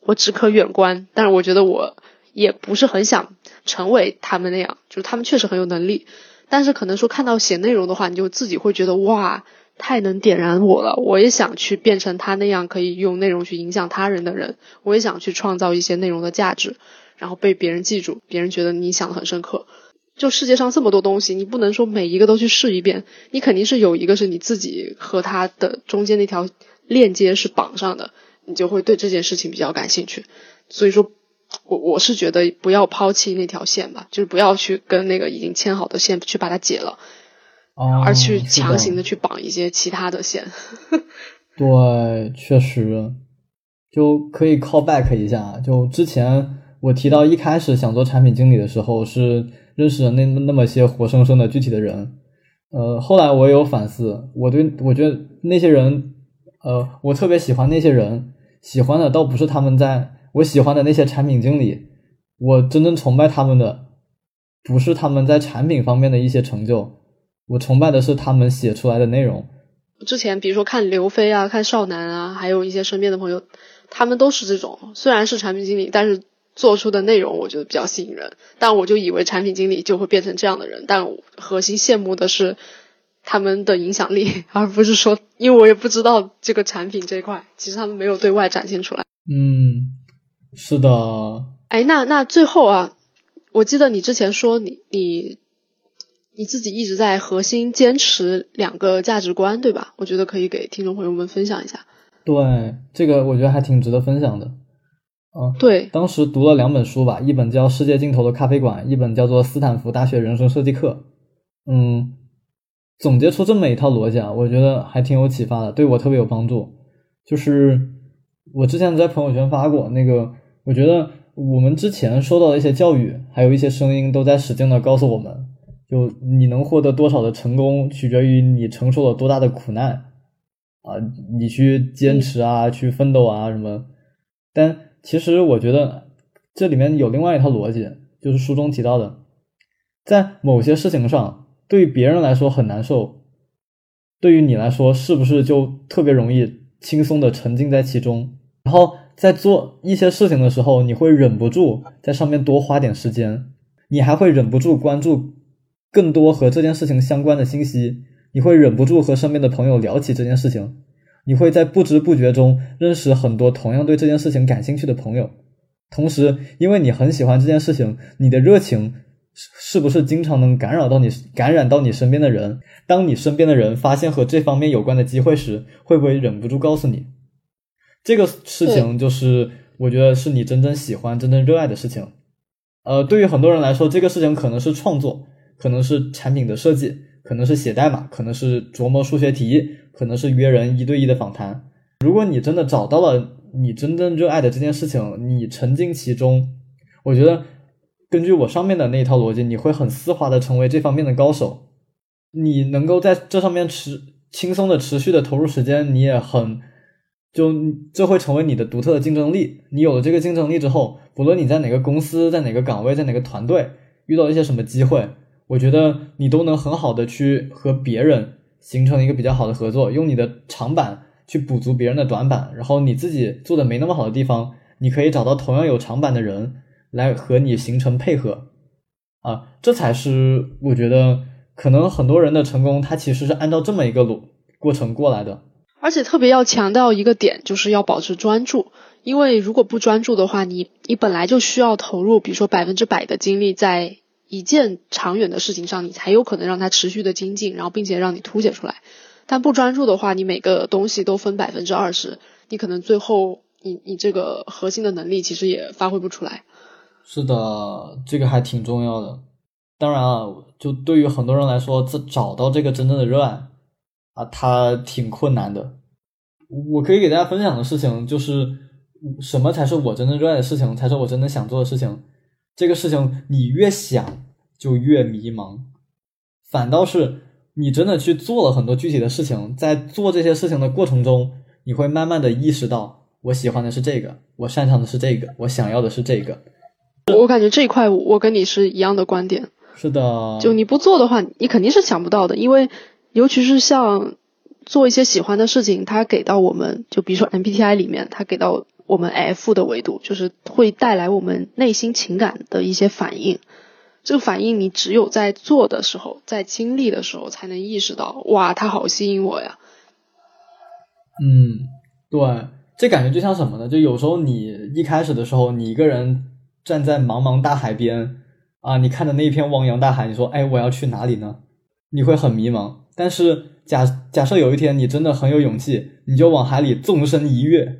我只可远观，但是我觉得我也不是很想成为他们那样，就是他们确实很有能力，但是可能说看到写内容的话，你就自己会觉得哇，太能点燃我了，我也想去变成他那样，可以用内容去影响他人的人，我也想去创造一些内容的价值，然后被别人记住，别人觉得你想的很深刻。就世界上这么多东西，你不能说每一个都去试一遍，你肯定是有一个是你自己和他的中间那条链接是绑上的，你就会对这件事情比较感兴趣。所以说，我我是觉得不要抛弃那条线吧，就是不要去跟那个已经牵好的线去把它解了，而去强行的去绑一些其他的线。对，确实就可以 call back 一下，就之前我提到一开始想做产品经理的时候是。认识了那那么些活生生的具体的人，呃，后来我也有反思，我对我觉得那些人，呃，我特别喜欢那些人，喜欢的倒不是他们在我喜欢的那些产品经理，我真正崇拜他们的，不是他们在产品方面的一些成就，我崇拜的是他们写出来的内容。之前比如说看刘飞啊，看少男啊，还有一些身边的朋友，他们都是这种，虽然是产品经理，但是。做出的内容我觉得比较吸引人，但我就以为产品经理就会变成这样的人，但核心羡慕的是他们的影响力，而不是说，因为我也不知道这个产品这一块，其实他们没有对外展现出来。嗯，是的。哎，那那最后啊，我记得你之前说你你你自己一直在核心坚持两个价值观，对吧？我觉得可以给听众朋友们分享一下。对，这个我觉得还挺值得分享的。啊，对，当时读了两本书吧，一本叫《世界尽头的咖啡馆》，一本叫做《斯坦福大学人生设计课》。嗯，总结出这么一套逻辑啊，我觉得还挺有启发的，对我特别有帮助。就是我之前在朋友圈发过那个，我觉得我们之前受到的一些教育，还有一些声音，都在使劲的告诉我们，就你能获得多少的成功，取决于你承受了多大的苦难啊，你去坚持啊，去奋斗啊什么，但。其实我觉得这里面有另外一套逻辑，就是书中提到的，在某些事情上，对于别人来说很难受，对于你来说是不是就特别容易轻松的沉浸在其中？然后在做一些事情的时候，你会忍不住在上面多花点时间，你还会忍不住关注更多和这件事情相关的信息，你会忍不住和身边的朋友聊起这件事情。你会在不知不觉中认识很多同样对这件事情感兴趣的朋友，同时，因为你很喜欢这件事情，你的热情是是不是经常能感染到你感染到你身边的人？当你身边的人发现和这方面有关的机会时，会不会忍不住告诉你？这个事情就是我觉得是你真正喜欢、真正热爱的事情。呃，对于很多人来说，这个事情可能是创作，可能是产品的设计，可能是写代码，可能是琢磨数学题，可能是约人一对一的访谈。如果你真的找到了你真正热爱的这件事情，你沉浸其中，我觉得根据我上面的那一套逻辑，你会很丝滑的成为这方面的高手。你能够在这上面持轻松的持续的投入时间，你也很。就这会成为你的独特的竞争力。你有了这个竞争力之后，不论你在哪个公司、在哪个岗位、在哪个团队遇到一些什么机会，我觉得你都能很好的去和别人形成一个比较好的合作，用你的长板去补足别人的短板。然后你自己做的没那么好的地方，你可以找到同样有长板的人来和你形成配合。啊，这才是我觉得可能很多人的成功，他其实是按照这么一个路过程过来的。而且特别要强调一个点，就是要保持专注，因为如果不专注的话，你你本来就需要投入，比如说百分之百的精力在一件长远的事情上，你才有可能让它持续的精进，然后并且让你凸显出来。但不专注的话，你每个东西都分百分之二十，你可能最后你你这个核心的能力其实也发挥不出来。是的，这个还挺重要的。当然啊，就对于很多人来说，这找到这个真正的热爱。啊，他挺困难的。我可以给大家分享的事情就是，什么才是我真正热爱的事情，才是我真正想做的事情。这个事情你越想就越迷茫，反倒是你真的去做了很多具体的事情，在做这些事情的过程中，你会慢慢的意识到，我喜欢的是这个，我擅长的是这个，我想要的是这个。我感觉这一块我跟你是一样的观点。是的，就你不做的话，你肯定是想不到的，因为。尤其是像做一些喜欢的事情，它给到我们，就比如说 MBTI 里面，它给到我们 F 的维度，就是会带来我们内心情感的一些反应。这个反应你只有在做的时候，在经历的时候，才能意识到，哇，它好吸引我呀。嗯，对，这感觉就像什么呢？就有时候你一开始的时候，你一个人站在茫茫大海边啊，你看着那一片汪洋大海，你说，哎，我要去哪里呢？你会很迷茫。但是假假设有一天你真的很有勇气，你就往海里纵身一跃，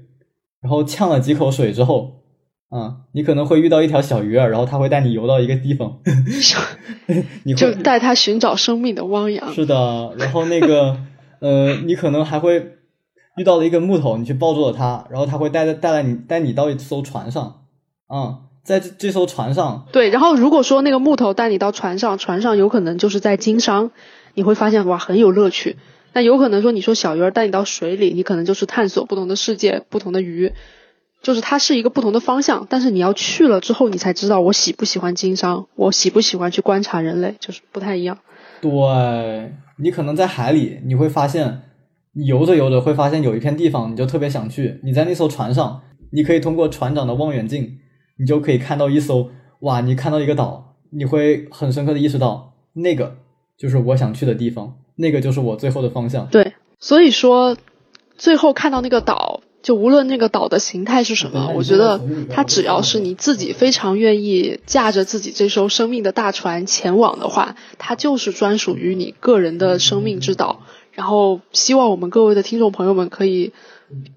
然后呛了几口水之后，啊，你可能会遇到一条小鱼儿，然后它会带你游到一个地方，你就带它寻找生命的汪洋。是的，然后那个呃，你可能还会遇到了一个木头，你去抱住了它，然后它会带带来你带你到一艘船上，啊，在这这艘船上，对，然后如果说那个木头带你到船上，船上有可能就是在经商。你会发现哇很有乐趣，那有可能说你说小鱼儿带你到水里，你可能就是探索不同的世界、不同的鱼，就是它是一个不同的方向。但是你要去了之后，你才知道我喜不喜欢经商，我喜不喜欢去观察人类，就是不太一样。对你可能在海里，你会发现你游着游着会发现有一片地方，你就特别想去。你在那艘船上，你可以通过船长的望远镜，你就可以看到一艘哇，你看到一个岛，你会很深刻的意识到那个。就是我想去的地方，那个就是我最后的方向。对，所以说，最后看到那个岛，就无论那个岛的形态是什么，我觉得它只要是你自己非常愿意驾着自己这艘生命的大船前往的话，它就是专属于你个人的生命之岛。然后，希望我们各位的听众朋友们可以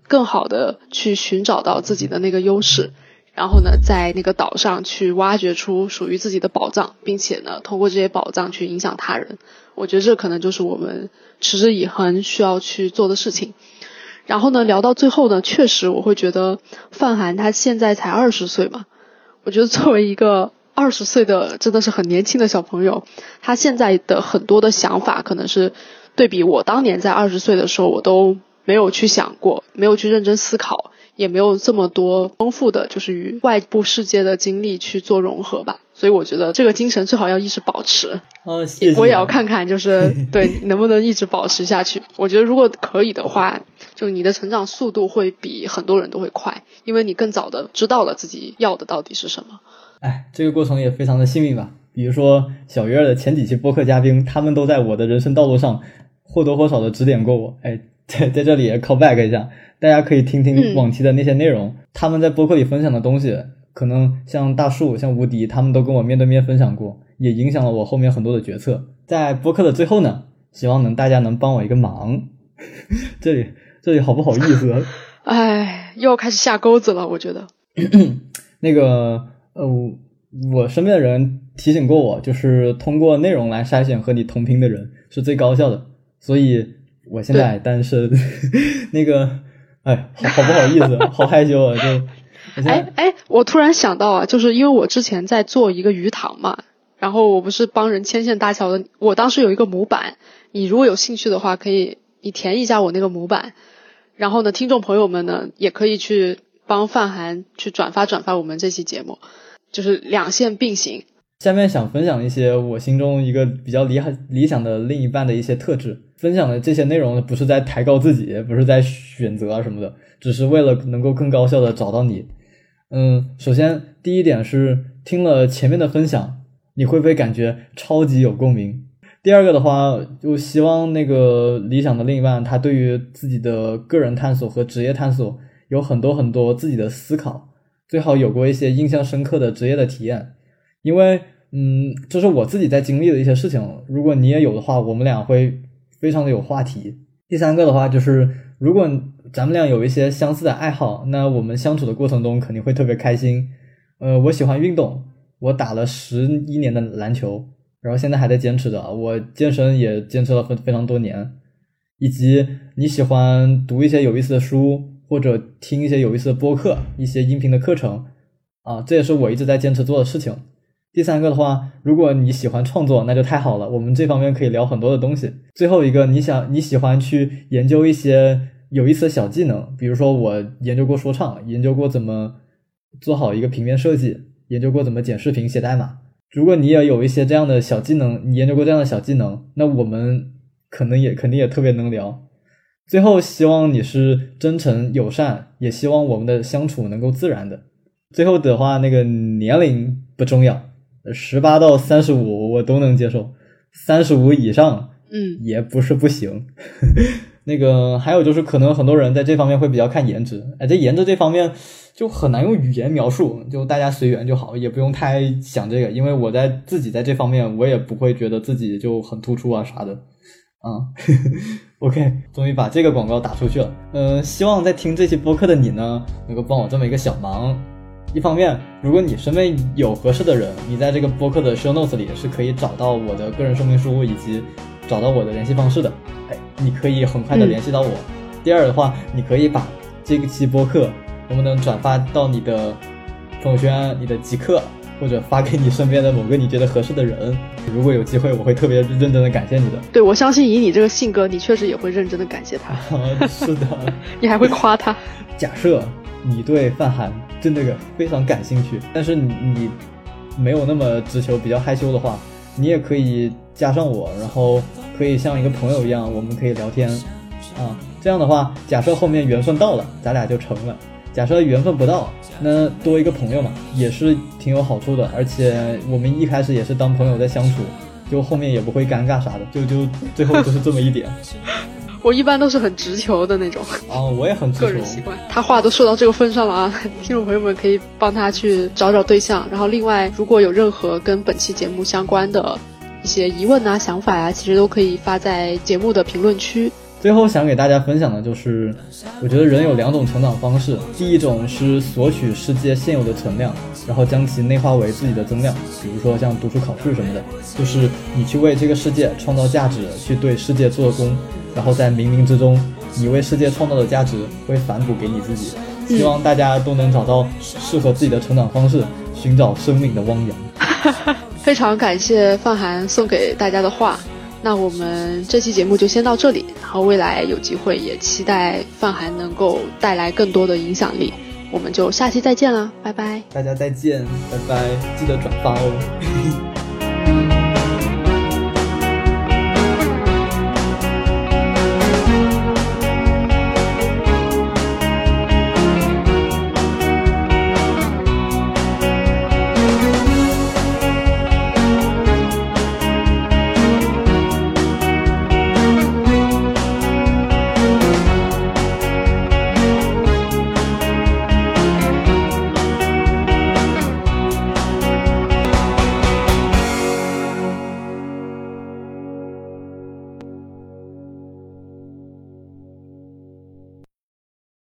更好的去寻找到自己的那个优势。然后呢，在那个岛上去挖掘出属于自己的宝藏，并且呢，通过这些宝藏去影响他人。我觉得这可能就是我们持之以恒需要去做的事情。然后呢，聊到最后呢，确实我会觉得范涵他现在才二十岁嘛，我觉得作为一个二十岁的真的是很年轻的小朋友，他现在的很多的想法可能是对比我当年在二十岁的时候，我都没有去想过，没有去认真思考。也没有这么多丰富的，就是与外部世界的经历去做融合吧，所以我觉得这个精神最好要一直保持。哦，谢谢。我也要看看，就是 对能不能一直保持下去。我觉得如果可以的话，就你的成长速度会比很多人都会快，因为你更早的知道了自己要的到底是什么。哎，这个过程也非常的幸运吧。比如说小鱼儿的前几期播客嘉宾，他们都在我的人生道路上或多或少的指点过我。哎，在在这里也 call back 一下。大家可以听听往期的那些内容，他们在播客里分享的东西，可能像大树、像无敌，他们都跟我面对面分享过，也影响了我后面很多的决策。在播客的最后呢，希望能大家能帮我一个忙，这里这里好不好意思？哎，又开始下钩子了，我觉得。那个呃，我身边的人提醒过我，就是通过内容来筛选和你同频的人是最高效的，所以我现在单身。那个，哎，好好不好意思，好害羞啊，就。哎哎，我突然想到啊，就是因为我之前在做一个鱼塘嘛，然后我不是帮人牵线搭桥的，我当时有一个模板，你如果有兴趣的话，可以你填一下我那个模板，然后呢，听众朋友们呢也可以去帮范涵去转发转发我们这期节目，就是两线并行。下面想分享一些我心中一个比较理理想的另一半的一些特质，分享的这些内容不是在抬高自己，不是在选择啊什么的，只是为了能够更高效的找到你。嗯，首先第一点是听了前面的分享，你会不会感觉超级有共鸣？第二个的话，就希望那个理想的另一半，他对于自己的个人探索和职业探索有很多很多自己的思考，最好有过一些印象深刻的职业的体验，因为嗯，这是我自己在经历的一些事情。如果你也有的话，我们俩会非常的有话题。第三个的话就是，如果咱们俩有一些相似的爱好，那我们相处的过程中肯定会特别开心。呃，我喜欢运动，我打了十一年的篮球，然后现在还在坚持着。我健身也坚持了非非常多年。以及你喜欢读一些有意思的书，或者听一些有意思的播客，一些音频的课程啊，这也是我一直在坚持做的事情。第三个的话，如果你喜欢创作，那就太好了，我们这方面可以聊很多的东西。最后一个，你想你喜欢去研究一些。有意思的小技能，比如说我研究过说唱，研究过怎么做好一个平面设计，研究过怎么剪视频、写代码。如果你也有一些这样的小技能，你研究过这样的小技能，那我们可能也肯定也特别能聊。最后，希望你是真诚友善，也希望我们的相处能够自然的。最后的话，那个年龄不重要，十八到三十五我都能接受，三十五以上，嗯，也不是不行。那个还有就是，可能很多人在这方面会比较看颜值，哎，这颜值这方面就很难用语言描述，就大家随缘就好，也不用太想这个，因为我在自己在这方面，我也不会觉得自己就很突出啊啥的，啊，OK，终于把这个广告打出去了，嗯，希望在听这期播客的你呢，能够帮我这么一个小忙，一方面，如果你身边有合适的人，你在这个播客的 show notes 里是可以找到我的个人说明书以及找到我的联系方式的，哎。你可以很快的联系到我。第二的话，你可以把这个期播客能不能转发到你的朋友圈、你的极客，或者发给你身边的某个你觉得合适的人。如果有机会，我会特别认真的感谢你的。对，我相信以你这个性格，你确实也会认真的感谢他。是的，你还会夸他。假设你对范对那个非常感兴趣，但是你没有那么直球，比较害羞的话，你也可以加上我，然后。可以像一个朋友一样，我们可以聊天，啊，这样的话，假设后面缘分到了，咱俩就成了；假设缘分不到，那多一个朋友嘛，也是挺有好处的。而且我们一开始也是当朋友在相处，就后面也不会尴尬啥的，就就最后就是这么一点。我一般都是很直球的那种。哦，我也很直球。个人习惯。他话都说到这个份上了啊，听众朋友们可以帮他去找找对象。然后另外，如果有任何跟本期节目相关的。一些疑问啊、想法呀，其实都可以发在节目的评论区。最后想给大家分享的就是，我觉得人有两种成长方式，第一种是索取世界现有的存量，然后将其内化为自己的增量，比如说像读书考试什么的，就是你去为这个世界创造价值，去对世界做工，然后在冥冥之中，你为世界创造的价值会反哺给你自己。希望大家都能找到适合自己的成长方式，寻找生命的汪洋。非常感谢范涵送给大家的话，那我们这期节目就先到这里，然后未来有机会也期待范涵能够带来更多的影响力，我们就下期再见了，拜拜，大家再见，拜拜，记得转发哦。